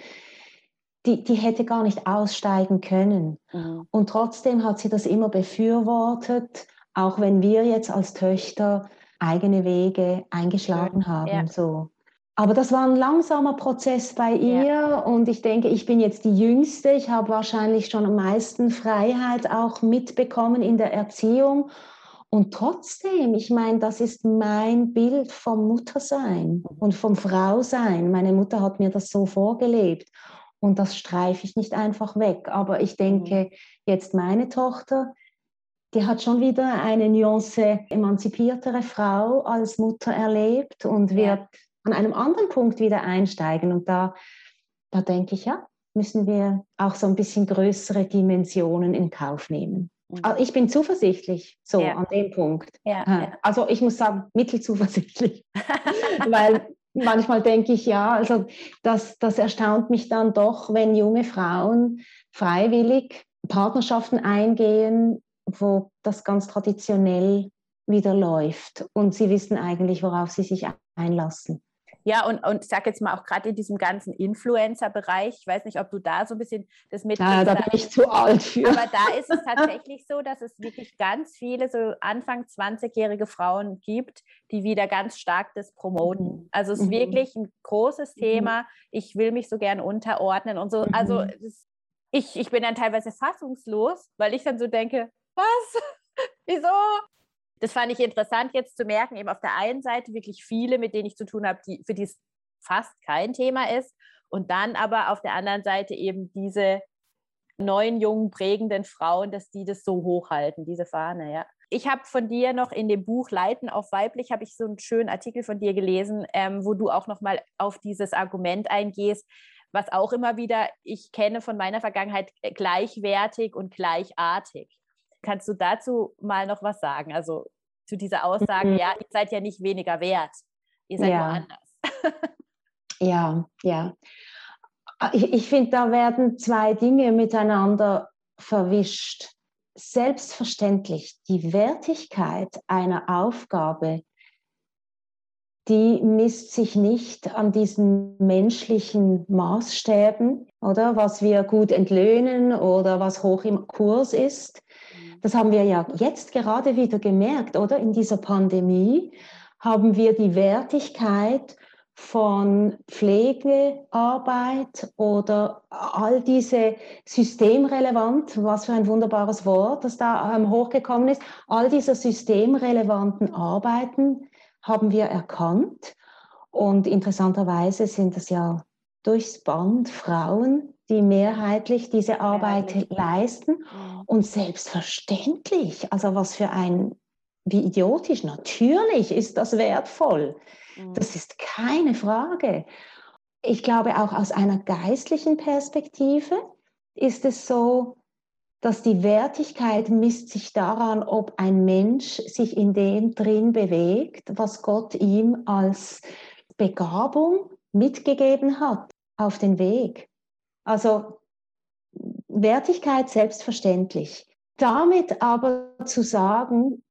Die, die hätte gar nicht aussteigen können. Mhm. Und trotzdem hat sie das immer befürwortet, auch wenn wir jetzt als Töchter eigene Wege eingeschlagen haben. Ja. So. Aber das war ein langsamer Prozess bei ihr ja. und ich denke, ich bin jetzt die Jüngste. Ich habe wahrscheinlich schon am meisten Freiheit auch mitbekommen in der Erziehung. Und trotzdem, ich meine, das ist mein Bild vom Muttersein und vom Frausein. Meine Mutter hat mir das so vorgelebt und das streife ich nicht einfach weg. Aber ich denke, mhm. jetzt meine Tochter, die hat schon wieder eine Nuance emanzipiertere Frau als Mutter erlebt und wird ja. an einem anderen Punkt wieder einsteigen. Und da, da denke ich, ja, müssen wir auch so ein bisschen größere Dimensionen in Kauf nehmen. Also ich bin zuversichtlich, so ja. an dem Punkt. Ja, also ich muss sagen, mittelzuversichtlich. Weil manchmal denke ich, ja, also das, das erstaunt mich dann doch, wenn junge Frauen freiwillig Partnerschaften eingehen, wo das ganz traditionell wieder läuft und sie wissen eigentlich, worauf sie sich einlassen. Ja, und, und ich sage jetzt mal auch gerade in diesem ganzen Influencer-Bereich, ich weiß nicht, ob du da so ein bisschen das mit. Ja, da bin ich zu alt für. Aber da ist es tatsächlich so, dass es wirklich ganz viele so Anfang 20-jährige Frauen gibt, die wieder ganz stark das promoten. Mhm. Also es ist mhm. wirklich ein großes mhm. Thema. Ich will mich so gern unterordnen und so. Also mhm. das, ich, ich bin dann teilweise fassungslos, weil ich dann so denke, was? Wieso? Das fand ich interessant jetzt zu merken, eben auf der einen Seite wirklich viele, mit denen ich zu tun habe, die, für die es fast kein Thema ist. Und dann aber auf der anderen Seite eben diese neuen, jungen, prägenden Frauen, dass die das so hochhalten, diese Fahne, ja. Ich habe von dir noch in dem Buch Leiten auf weiblich, habe ich so einen schönen Artikel von dir gelesen, ähm, wo du auch nochmal auf dieses Argument eingehst, was auch immer wieder ich kenne von meiner Vergangenheit, äh, gleichwertig und gleichartig. Kannst du dazu mal noch was sagen? Also zu dieser Aussage, mhm. ja, ihr seid ja nicht weniger wert, ihr seid ja. nur anders. ja, ja. Ich, ich finde, da werden zwei Dinge miteinander verwischt. Selbstverständlich, die Wertigkeit einer Aufgabe, die misst sich nicht an diesen menschlichen Maßstäben, oder was wir gut entlöhnen oder was hoch im Kurs ist. Das haben wir ja jetzt gerade wieder gemerkt, oder? In dieser Pandemie haben wir die Wertigkeit von Pflegearbeit oder all diese systemrelevant, was für ein wunderbares Wort, das da ähm, hochgekommen ist, all diese systemrelevanten Arbeiten haben wir erkannt. Und interessanterweise sind es ja durchs Band Frauen, die mehrheitlich diese Arbeit leisten. Mhm. Und selbstverständlich, also was für ein, wie idiotisch, natürlich ist das wertvoll. Mhm. Das ist keine Frage. Ich glaube, auch aus einer geistlichen Perspektive ist es so, dass die Wertigkeit misst sich daran, ob ein Mensch sich in dem drin bewegt, was Gott ihm als Begabung mitgegeben hat auf den Weg. Also Wertigkeit selbstverständlich. Damit aber zu sagen,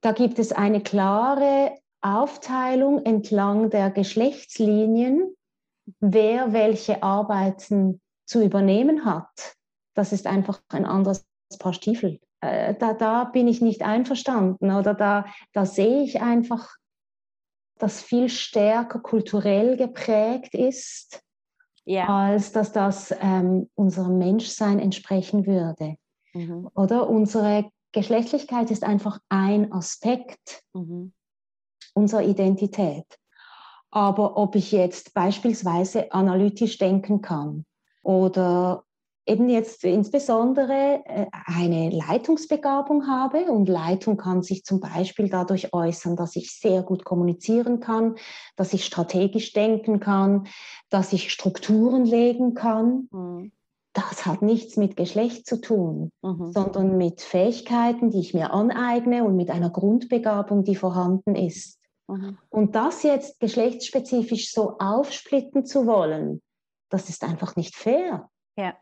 da gibt es eine klare Aufteilung entlang der Geschlechtslinien, wer welche Arbeiten zu übernehmen hat. Das ist einfach ein anderes Paar Stiefel. Äh, da, da bin ich nicht einverstanden oder da, da sehe ich einfach, dass viel stärker kulturell geprägt ist, ja. als dass das ähm, unserem Menschsein entsprechen würde. Mhm. Oder unsere Geschlechtlichkeit ist einfach ein Aspekt. Mhm unserer Identität. Aber ob ich jetzt beispielsweise analytisch denken kann oder eben jetzt insbesondere äh, eine Leitungsbegabung habe und Leitung kann sich zum Beispiel dadurch äußern, dass ich sehr gut kommunizieren kann, dass ich strategisch denken kann, dass ich Strukturen legen kann. Mhm. Das hat nichts mit Geschlecht zu tun, mhm. sondern mit Fähigkeiten, die ich mir aneigne und mit einer Grundbegabung, die vorhanden ist. Mhm. Und das jetzt geschlechtsspezifisch so aufsplitten zu wollen, das ist einfach nicht fair. Ja.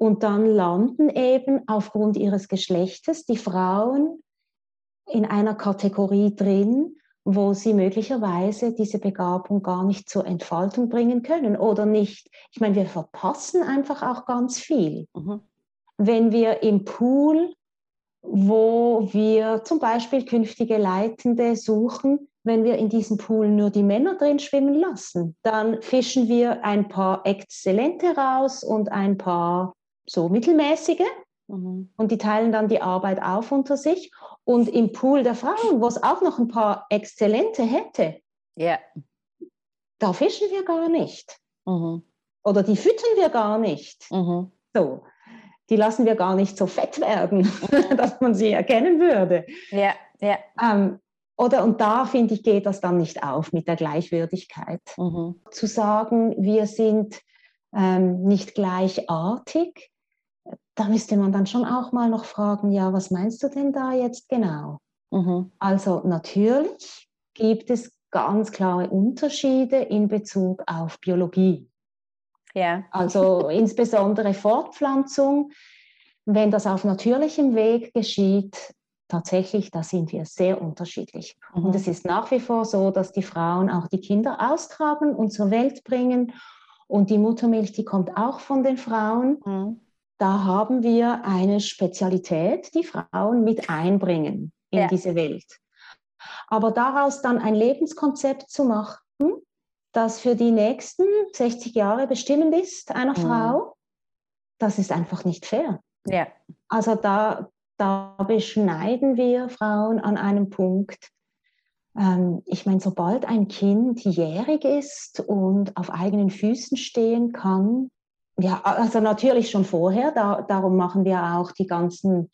Und dann landen eben aufgrund ihres Geschlechtes die Frauen in einer Kategorie drin, wo sie möglicherweise diese Begabung gar nicht zur Entfaltung bringen können oder nicht. Ich meine, wir verpassen einfach auch ganz viel. Mhm. Wenn wir im Pool, wo wir zum Beispiel künftige Leitende suchen, wenn wir in diesem Pool nur die Männer drin schwimmen lassen. Dann fischen wir ein paar Exzellente raus und ein paar so mittelmäßige. Mhm. Und die teilen dann die Arbeit auf unter sich. Und im Pool der Frauen, wo es auch noch ein paar Exzellente hätte, yeah. da fischen wir gar nicht. Mhm. Oder die füttern wir gar nicht. Mhm. So. Die lassen wir gar nicht so fett werden, dass man sie erkennen würde. Ja, ja. Ähm, oder und da finde ich, geht das dann nicht auf mit der Gleichwürdigkeit. Mhm. Zu sagen, wir sind ähm, nicht gleichartig, da müsste man dann schon auch mal noch fragen, ja, was meinst du denn da jetzt genau? Mhm. Also natürlich gibt es ganz klare Unterschiede in Bezug auf Biologie. Ja. Also insbesondere Fortpflanzung, wenn das auf natürlichem Weg geschieht, tatsächlich, da sind wir sehr unterschiedlich. Mhm. Und es ist nach wie vor so, dass die Frauen auch die Kinder austragen und zur Welt bringen. Und die Muttermilch, die kommt auch von den Frauen. Mhm. Da haben wir eine Spezialität, die Frauen mit einbringen in ja. diese Welt. Aber daraus dann ein Lebenskonzept zu machen, das für die nächsten 60 Jahre bestimmend ist einer mhm. Frau, das ist einfach nicht fair. Ja. Also da, da beschneiden wir Frauen an einem Punkt. Ähm, ich meine, sobald ein Kind jährig ist und auf eigenen Füßen stehen kann, ja, also natürlich schon vorher, da, darum machen wir auch die ganzen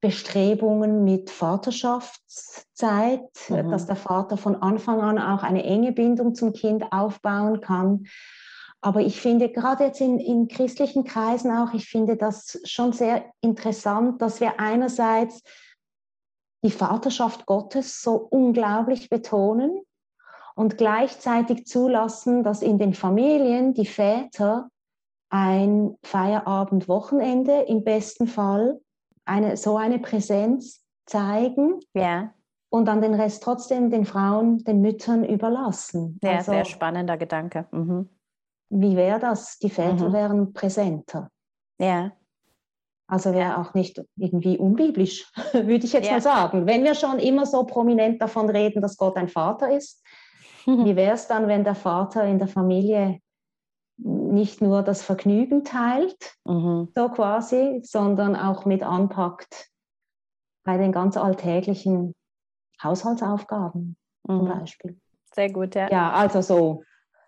Bestrebungen mit Vaterschaftszeit, mhm. dass der Vater von Anfang an auch eine enge Bindung zum Kind aufbauen kann. Aber ich finde gerade jetzt in, in christlichen Kreisen auch, ich finde das schon sehr interessant, dass wir einerseits die Vaterschaft Gottes so unglaublich betonen und gleichzeitig zulassen, dass in den Familien die Väter ein Feierabend-Wochenende im besten Fall eine, so eine Präsenz zeigen ja. und dann den Rest trotzdem den Frauen, den Müttern überlassen. Ja, also, sehr spannender Gedanke. Mhm. Wie wäre das? Die Väter mhm. wären präsenter. Ja. Also wäre auch nicht irgendwie unbiblisch, würde ich jetzt ja. mal sagen. Wenn wir schon immer so prominent davon reden, dass Gott ein Vater ist, wie wäre es dann, wenn der Vater in der Familie nicht nur das Vergnügen teilt, mhm. so quasi, sondern auch mit anpackt bei den ganz alltäglichen Haushaltsaufgaben mhm. zum Beispiel. Sehr gut, ja. Ja, also so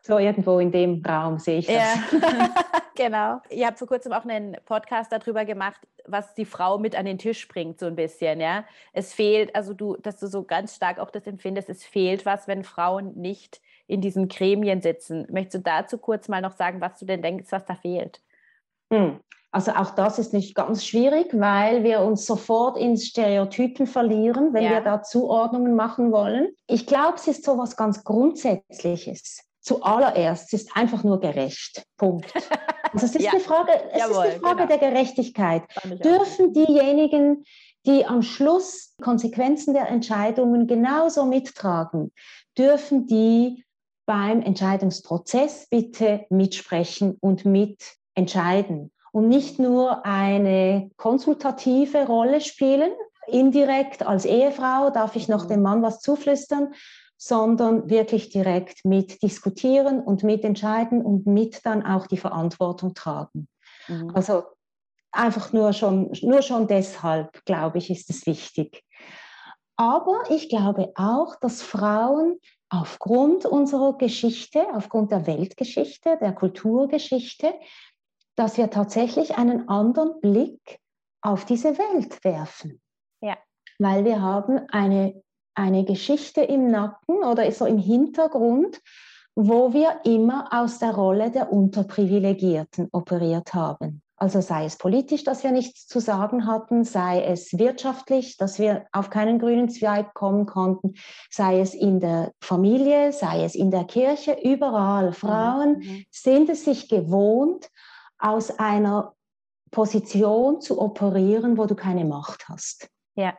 so irgendwo in dem Raum sehe ich das. Ja, genau. Ihr habt vor kurzem auch einen Podcast darüber gemacht, was die Frau mit an den Tisch bringt, so ein bisschen, ja. Es fehlt, also du, dass du so ganz stark auch das empfindest, es fehlt was, wenn Frauen nicht in diesen Gremien sitzen. Möchtest du dazu kurz mal noch sagen, was du denn denkst, was da fehlt? Hm. Also auch das ist nicht ganz schwierig, weil wir uns sofort in Stereotypen verlieren, wenn ja. wir da Zuordnungen machen wollen. Ich glaube, es ist so was ganz Grundsätzliches zuallererst, es ist einfach nur gerecht. Punkt. Also es ist ja. eine Frage, es Jawohl, ist eine Frage genau. der Gerechtigkeit. Dürfen diejenigen, die am Schluss Konsequenzen der Entscheidungen genauso mittragen, dürfen die beim Entscheidungsprozess bitte mitsprechen und mitentscheiden und nicht nur eine konsultative Rolle spielen. Indirekt als Ehefrau darf ich noch mhm. dem Mann was zuflüstern, sondern wirklich direkt mit diskutieren und mitentscheiden und mit dann auch die Verantwortung tragen. Mhm. Also einfach nur schon, nur schon deshalb, glaube ich, ist es wichtig. Aber ich glaube auch, dass Frauen aufgrund unserer Geschichte, aufgrund der Weltgeschichte, der Kulturgeschichte, dass wir tatsächlich einen anderen Blick auf diese Welt werfen. Ja. Weil wir haben eine eine Geschichte im Nacken oder so im Hintergrund, wo wir immer aus der Rolle der Unterprivilegierten operiert haben. Also sei es politisch, dass wir nichts zu sagen hatten, sei es wirtschaftlich, dass wir auf keinen grünen Zweig kommen konnten, sei es in der Familie, sei es in der Kirche, überall. Frauen mhm. sind es sich gewohnt, aus einer Position zu operieren, wo du keine Macht hast. Ja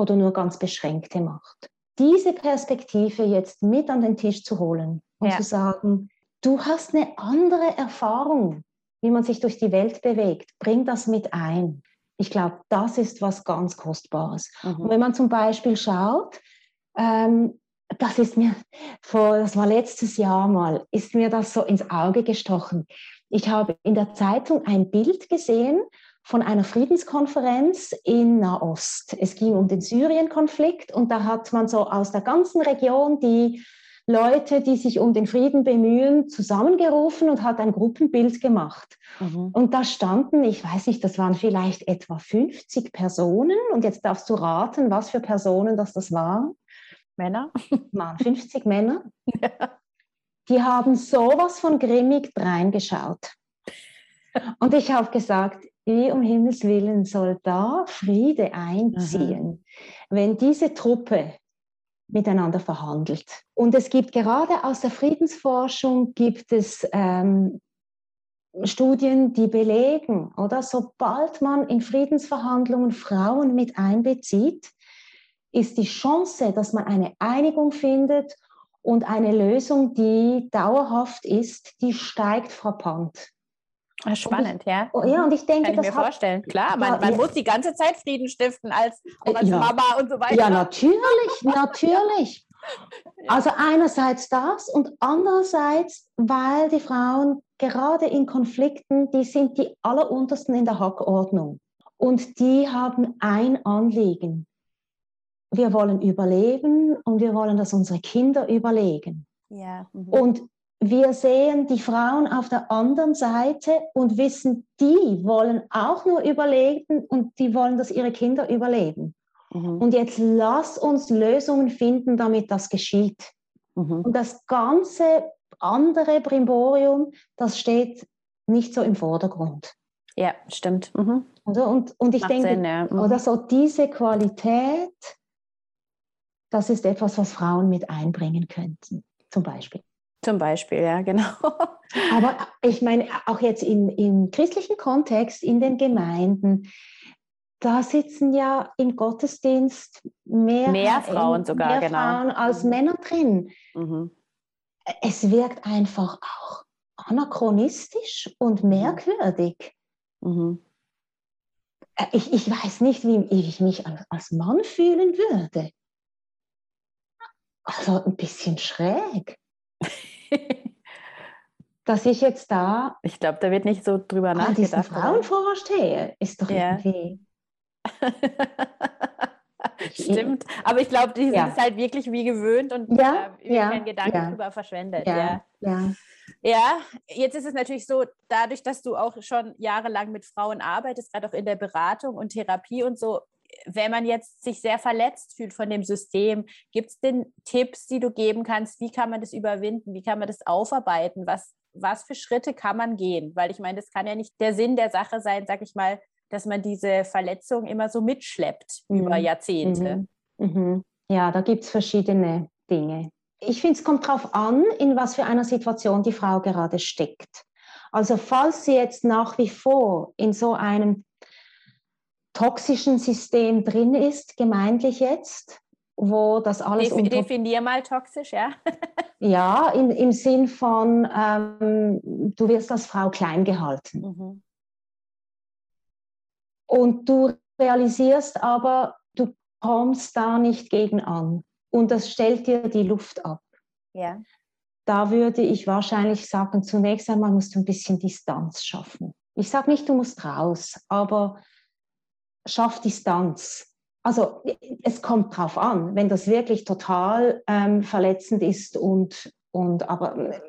oder nur ganz beschränkte Macht. Diese Perspektive jetzt mit an den Tisch zu holen und ja. zu sagen, du hast eine andere Erfahrung, wie man sich durch die Welt bewegt, bring das mit ein. Ich glaube, das ist was ganz Kostbares. Mhm. Und wenn man zum Beispiel schaut, ähm, das ist mir vor, das war letztes Jahr mal, ist mir das so ins Auge gestochen. Ich habe in der Zeitung ein Bild gesehen von einer Friedenskonferenz in Nahost. Es ging um den Syrien-Konflikt und da hat man so aus der ganzen Region die Leute, die sich um den Frieden bemühen, zusammengerufen und hat ein Gruppenbild gemacht. Mhm. Und da standen, ich weiß nicht, das waren vielleicht etwa 50 Personen. Und jetzt darfst du raten, was für Personen das, das waren. Männer? Waren 50 Männer. Ja. Die haben sowas von grimmig reingeschaut. Und ich habe gesagt, wie um Himmels Willen soll da Friede einziehen, mhm. wenn diese Truppe miteinander verhandelt. Und es gibt gerade aus der Friedensforschung gibt es ähm, Studien, die belegen, oder sobald man in Friedensverhandlungen Frauen mit einbezieht, ist die Chance, dass man eine Einigung findet und eine Lösung, die dauerhaft ist, die steigt frappant. Ah, spannend, ich, ja. Oh, ja, und ich denke, Kann ich mir vorstellen. Klar, man, man ja. muss die ganze Zeit Frieden stiften als, als ja. Mama und so weiter. Ja, natürlich, natürlich. Also einerseits das und andererseits, weil die Frauen gerade in Konflikten, die sind die alleruntersten in der Hackordnung. Und die haben ein Anliegen. Wir wollen überleben und wir wollen, dass unsere Kinder überleben. Ja. Mhm. Und wir sehen die Frauen auf der anderen Seite und wissen, die wollen auch nur überleben und die wollen, dass ihre Kinder überleben. Mhm. Und jetzt lass uns Lösungen finden, damit das geschieht. Mhm. Und das ganze andere Brimborium, das steht nicht so im Vordergrund. Ja, stimmt. Mhm. Oder? Und, und ich Macht denke, Sinn, ja. mhm. oder so diese Qualität, das ist etwas, was Frauen mit einbringen könnten, zum Beispiel. Zum Beispiel, ja, genau. Aber ich meine, auch jetzt in, im christlichen Kontext, in den Gemeinden, da sitzen ja im Gottesdienst mehr, mehr Frauen sogar, mehr genau. Frauen als mhm. Männer drin. Mhm. Es wirkt einfach auch anachronistisch und mhm. merkwürdig. Mhm. Äh, ich, ich weiß nicht, wie ich mich als Mann fühlen würde. Also ein bisschen schräg. dass ich jetzt da. Ich glaube, da wird nicht so drüber nachgedacht. Diesen Frauen vorstehe, ist doch ja. irgendwie. Stimmt, aber ich glaube, die ja. sind es halt wirklich wie gewöhnt und ja, äh, ja, keinen Gedanken ja. drüber verschwendet. Ja, ja. ja, jetzt ist es natürlich so, dadurch, dass du auch schon jahrelang mit Frauen arbeitest, gerade auch in der Beratung und Therapie und so, wenn man jetzt sich sehr verletzt fühlt von dem System, gibt es denn Tipps, die du geben kannst? Wie kann man das überwinden? Wie kann man das aufarbeiten? Was, was für Schritte kann man gehen? Weil ich meine, das kann ja nicht der Sinn der Sache sein, sag ich mal, dass man diese Verletzung immer so mitschleppt mhm. über Jahrzehnte. Mhm. Mhm. Ja, da gibt es verschiedene Dinge. Ich finde, es kommt darauf an, in was für einer Situation die Frau gerade steckt. Also falls sie jetzt nach wie vor in so einem toxischen System drin ist, gemeintlich jetzt, wo das alles. Def definier mal toxisch, ja. ja, in, im Sinn von, ähm, du wirst als Frau klein gehalten. Mhm. Und du realisierst aber, du kommst da nicht gegen an. Und das stellt dir die Luft ab. Ja. Da würde ich wahrscheinlich sagen, zunächst einmal musst du ein bisschen Distanz schaffen. Ich sage nicht, du musst raus, aber schaff Distanz. Also es kommt drauf an, wenn das wirklich total ähm, verletzend ist und, und aber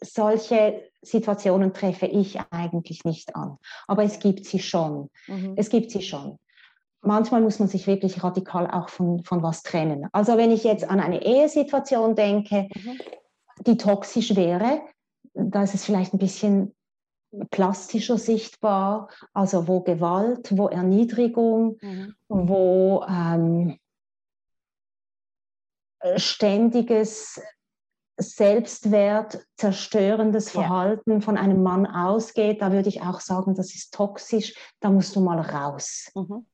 solche Situationen treffe ich eigentlich nicht an. Aber es gibt sie schon. Mhm. Es gibt sie schon. Manchmal muss man sich wirklich radikal auch von, von was trennen. Also wenn ich jetzt an eine Ehesituation denke, mhm. die toxisch wäre, da ist es vielleicht ein bisschen plastischer sichtbar, also wo Gewalt, wo Erniedrigung, mhm. wo ähm, ständiges Selbstwert zerstörendes Verhalten ja. von einem Mann ausgeht, da würde ich auch sagen, das ist toxisch, da musst du mal raus. Mhm.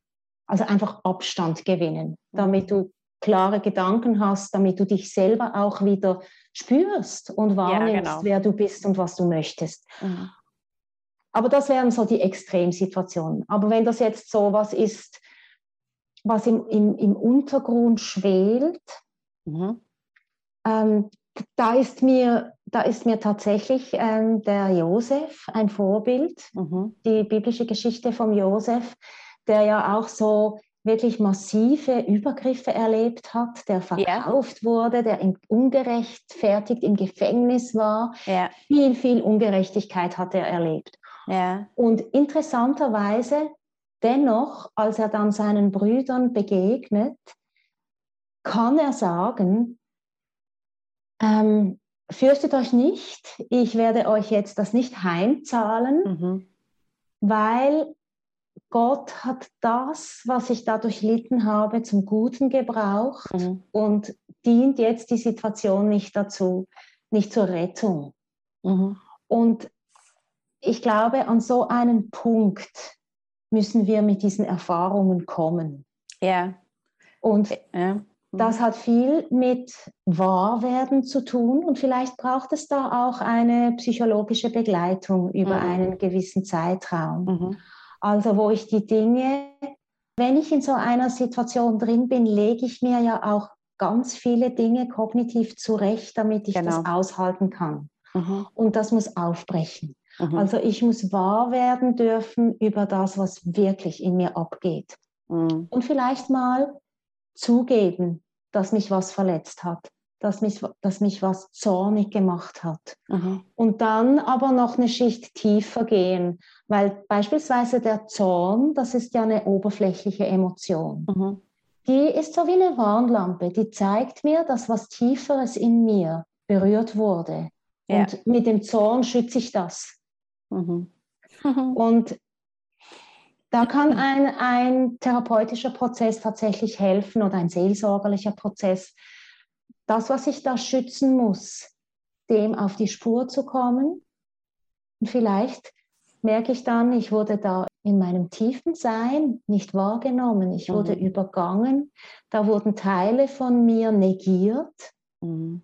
Also einfach Abstand gewinnen, mhm. damit du klare Gedanken hast, damit du dich selber auch wieder spürst und wahrnimmst, ja, genau. wer du bist und was du möchtest. Mhm. Aber das wären so die Extremsituationen. Aber wenn das jetzt so was ist, was im, im, im Untergrund schwelt, mhm. ähm, da ist mir, da ist mir tatsächlich ähm, der Josef ein Vorbild, mhm. die biblische Geschichte vom Josef, der ja auch so wirklich massive Übergriffe erlebt hat, der verkauft ja. wurde, der ungerechtfertigt im Gefängnis war. Ja. Viel, viel Ungerechtigkeit hat er erlebt. Ja. Und interessanterweise, dennoch, als er dann seinen Brüdern begegnet, kann er sagen, ähm, fürchtet euch nicht, ich werde euch jetzt das nicht heimzahlen, mhm. weil Gott hat das, was ich dadurch litten habe, zum Guten gebraucht mhm. und dient jetzt die Situation nicht dazu, nicht zur Rettung. Mhm. Und ich glaube, an so einem Punkt müssen wir mit diesen Erfahrungen kommen. Ja. Und ja. Das hat viel mit Wahrwerden zu tun und vielleicht braucht es da auch eine psychologische Begleitung über mhm. einen gewissen Zeitraum. Mhm. Also wo ich die Dinge, wenn ich in so einer Situation drin bin, lege ich mir ja auch ganz viele Dinge kognitiv zurecht, damit ich genau. das aushalten kann. Mhm. Und das muss aufbrechen. Mhm. Also ich muss wahr werden dürfen über das, was wirklich in mir abgeht. Mhm. Und vielleicht mal zugeben, dass mich was verletzt hat, dass mich, dass mich was zornig gemacht hat. Mhm. Und dann aber noch eine Schicht tiefer gehen, weil beispielsweise der Zorn, das ist ja eine oberflächliche Emotion. Mhm. Die ist so wie eine Warnlampe, die zeigt mir, dass was Tieferes in mir berührt wurde. Ja. Und mit dem Zorn schütze ich das. Mhm. Und da kann ein, ein therapeutischer Prozess tatsächlich helfen oder ein seelsorgerlicher Prozess. Das, was ich da schützen muss, dem auf die Spur zu kommen. Und vielleicht merke ich dann, ich wurde da in meinem tiefen Sein nicht wahrgenommen. Ich mhm. wurde übergangen. Da wurden Teile von mir negiert. Mhm.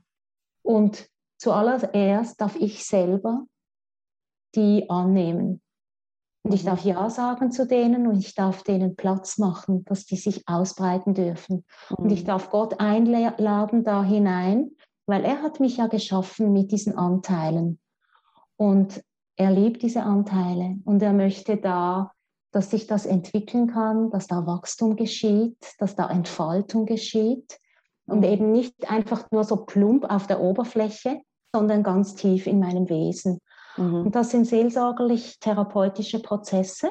Und zuallererst darf ich selber die annehmen. Und ich mhm. darf Ja sagen zu denen und ich darf denen Platz machen, dass die sich ausbreiten dürfen. Mhm. Und ich mhm. darf Gott einladen da hinein, weil er hat mich ja geschaffen mit diesen Anteilen. Und er liebt diese Anteile und er möchte da, dass sich das entwickeln kann, dass da Wachstum geschieht, dass da Entfaltung geschieht und mhm. eben nicht einfach nur so plump auf der Oberfläche, sondern ganz tief in meinem Wesen. Mhm. Und das sind seelsorgerlich-therapeutische Prozesse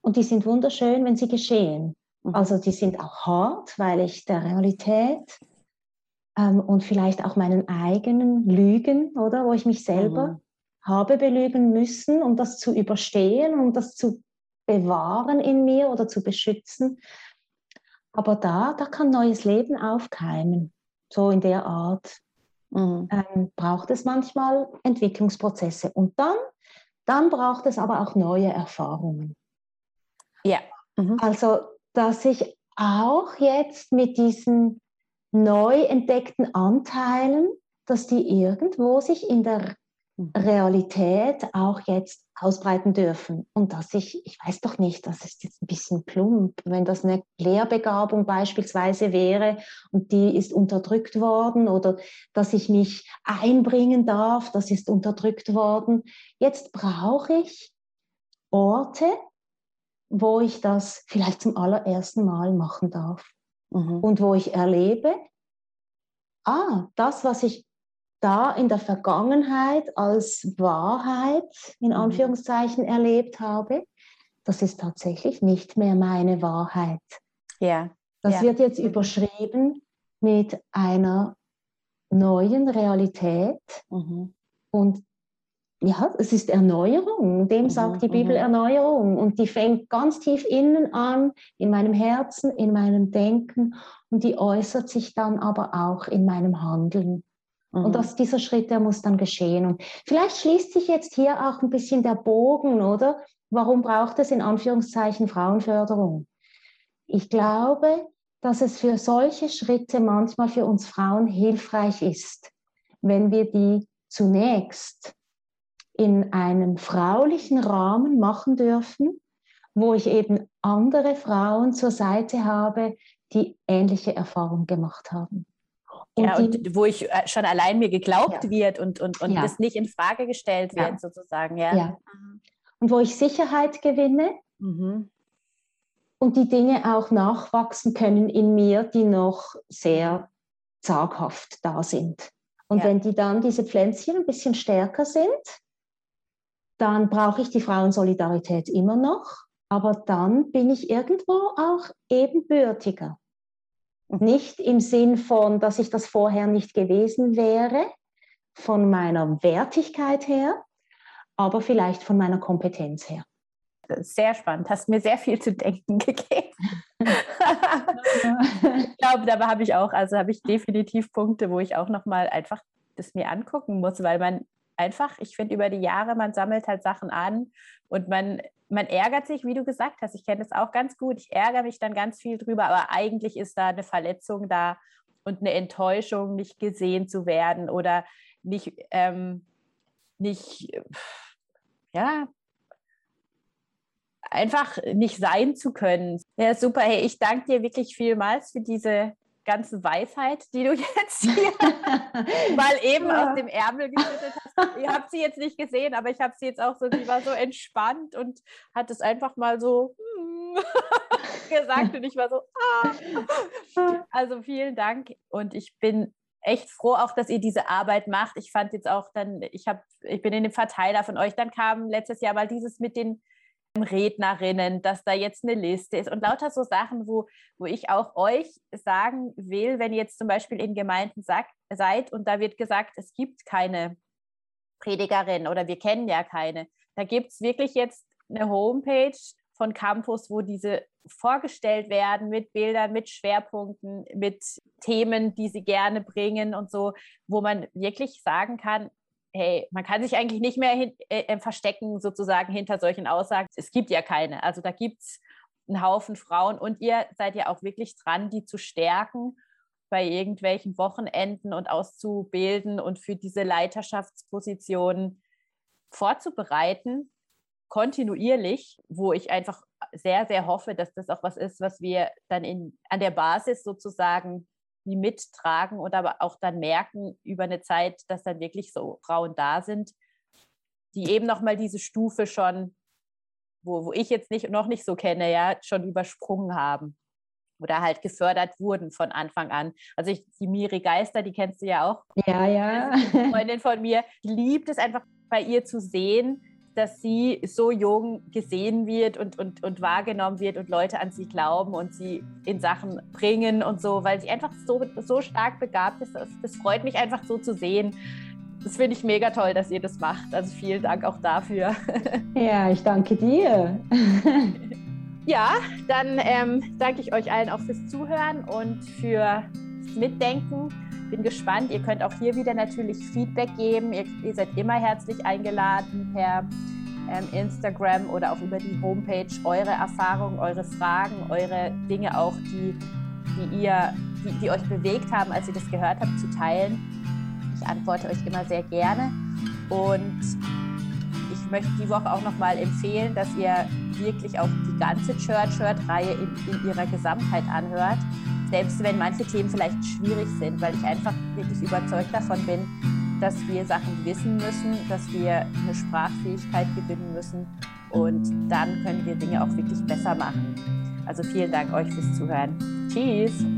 und die sind wunderschön, wenn sie geschehen. Mhm. Also die sind auch hart, weil ich der Realität ähm, und vielleicht auch meinen eigenen Lügen, oder, wo ich mich selber mhm. habe belügen müssen, um das zu überstehen, um das zu bewahren in mir oder zu beschützen. Aber da, da kann neues Leben aufkeimen, so in der Art mhm. ähm, braucht es manchmal Entwicklungsprozesse. Und dann, dann braucht es aber auch neue Erfahrungen. Ja. Mhm. Also, dass ich auch jetzt mit diesen neu entdeckten Anteilen, dass die irgendwo sich in der. Realität auch jetzt ausbreiten dürfen. Und dass ich, ich weiß doch nicht, das ist jetzt ein bisschen plump, wenn das eine Lehrbegabung beispielsweise wäre und die ist unterdrückt worden oder dass ich mich einbringen darf, das ist unterdrückt worden. Jetzt brauche ich Orte, wo ich das vielleicht zum allerersten Mal machen darf mhm. und wo ich erlebe, ah, das, was ich da in der Vergangenheit als Wahrheit in mhm. Anführungszeichen erlebt habe, das ist tatsächlich nicht mehr meine Wahrheit. Ja. Das ja. wird jetzt überschrieben mit einer neuen Realität. Mhm. Und ja, es ist Erneuerung. Dem mhm, sagt die Bibel mhm. Erneuerung. Und die fängt ganz tief innen an, in meinem Herzen, in meinem Denken. Und die äußert sich dann aber auch in meinem Handeln. Mhm. Und dass dieser Schritt, der muss dann geschehen. Und vielleicht schließt sich jetzt hier auch ein bisschen der Bogen, oder? Warum braucht es in Anführungszeichen Frauenförderung? Ich glaube, dass es für solche Schritte manchmal für uns Frauen hilfreich ist, wenn wir die zunächst in einem fraulichen Rahmen machen dürfen, wo ich eben andere Frauen zur Seite habe, die ähnliche Erfahrungen gemacht haben. Und ja, und wo ich äh, schon allein mir geglaubt ja. wird und, und, und ja. das nicht in Frage gestellt wird, ja. sozusagen. Ja. ja. Mhm. Und wo ich Sicherheit gewinne mhm. und die Dinge auch nachwachsen können in mir, die noch sehr zaghaft da sind. Und wenn die dann, diese Pflänzchen, ein bisschen stärker sind, dann brauche ich die Frauensolidarität immer noch, aber dann bin ich irgendwo auch ebenbürtiger. Nicht im Sinn von, dass ich das vorher nicht gewesen wäre, von meiner Wertigkeit her, aber vielleicht von meiner Kompetenz her. Sehr spannend, hast mir sehr viel zu denken gegeben. ich glaube, dabei habe ich auch, also habe ich definitiv Punkte, wo ich auch nochmal einfach das mir angucken muss, weil man einfach, ich finde, über die Jahre, man sammelt halt Sachen an und man man ärgert sich, wie du gesagt hast, ich kenne das auch ganz gut, ich ärgere mich dann ganz viel drüber, aber eigentlich ist da eine Verletzung da und eine Enttäuschung, nicht gesehen zu werden oder nicht, ähm, nicht, ja, einfach nicht sein zu können. Ja, super. Hey, ich danke dir wirklich vielmals für diese ganze Weisheit, die du jetzt hier mal eben ja. aus dem Ärmel geschüttet hast. Ihr habt sie jetzt nicht gesehen, aber ich habe sie jetzt auch so, sie war so entspannt und hat es einfach mal so hm, gesagt und ich war so, ah. Also vielen Dank und ich bin echt froh auch, dass ihr diese Arbeit macht. Ich fand jetzt auch dann, ich habe, ich bin in dem Verteiler von euch, dann kam letztes Jahr mal dieses mit den Rednerinnen, dass da jetzt eine Liste ist und lauter so Sachen, wo, wo ich auch euch sagen will, wenn ihr jetzt zum Beispiel in Gemeinden sagt, seid und da wird gesagt, es gibt keine Predigerin oder wir kennen ja keine. Da gibt es wirklich jetzt eine Homepage von Campus, wo diese vorgestellt werden mit Bildern, mit Schwerpunkten, mit Themen, die sie gerne bringen und so, wo man wirklich sagen kann, hey, man kann sich eigentlich nicht mehr hin, äh, äh verstecken sozusagen hinter solchen Aussagen. Es gibt ja keine. Also da gibt es einen Haufen Frauen und ihr seid ja auch wirklich dran, die zu stärken bei irgendwelchen Wochenenden und auszubilden und für diese Leiterschaftspositionen vorzubereiten, kontinuierlich, wo ich einfach sehr, sehr hoffe, dass das auch was ist, was wir dann in, an der Basis sozusagen mittragen und aber auch dann merken über eine Zeit, dass dann wirklich so Frauen da sind, die eben nochmal diese Stufe schon, wo, wo ich jetzt nicht, noch nicht so kenne, ja, schon übersprungen haben oder halt gefördert wurden von Anfang an. Also ich, die Miri Geister, die kennst du ja auch. Ja, ja. Freundin von mir, die liebt es einfach bei ihr zu sehen, dass sie so jung gesehen wird und, und, und wahrgenommen wird und Leute an sie glauben und sie in Sachen bringen und so, weil sie einfach so, so stark begabt ist. Das, das freut mich einfach so zu sehen. Das finde ich mega toll, dass ihr das macht. Also vielen Dank auch dafür. Ja, ich danke dir. Ja, dann ähm, danke ich euch allen auch fürs Zuhören und fürs Mitdenken. Bin gespannt. Ihr könnt auch hier wieder natürlich Feedback geben. Ihr, ihr seid immer herzlich eingeladen per ähm, Instagram oder auch über die Homepage eure Erfahrungen, eure Fragen, eure Dinge auch, die, die ihr, die, die euch bewegt haben, als ihr das gehört habt, zu teilen. Ich antworte euch immer sehr gerne und ich möchte die Woche auch nochmal empfehlen, dass ihr wirklich auch die ganze Church Hurt-Reihe in, in ihrer Gesamtheit anhört. Selbst wenn manche Themen vielleicht schwierig sind, weil ich einfach wirklich überzeugt davon bin, dass wir Sachen wissen müssen, dass wir eine Sprachfähigkeit gewinnen müssen und dann können wir Dinge auch wirklich besser machen. Also vielen Dank euch fürs Zuhören. Tschüss!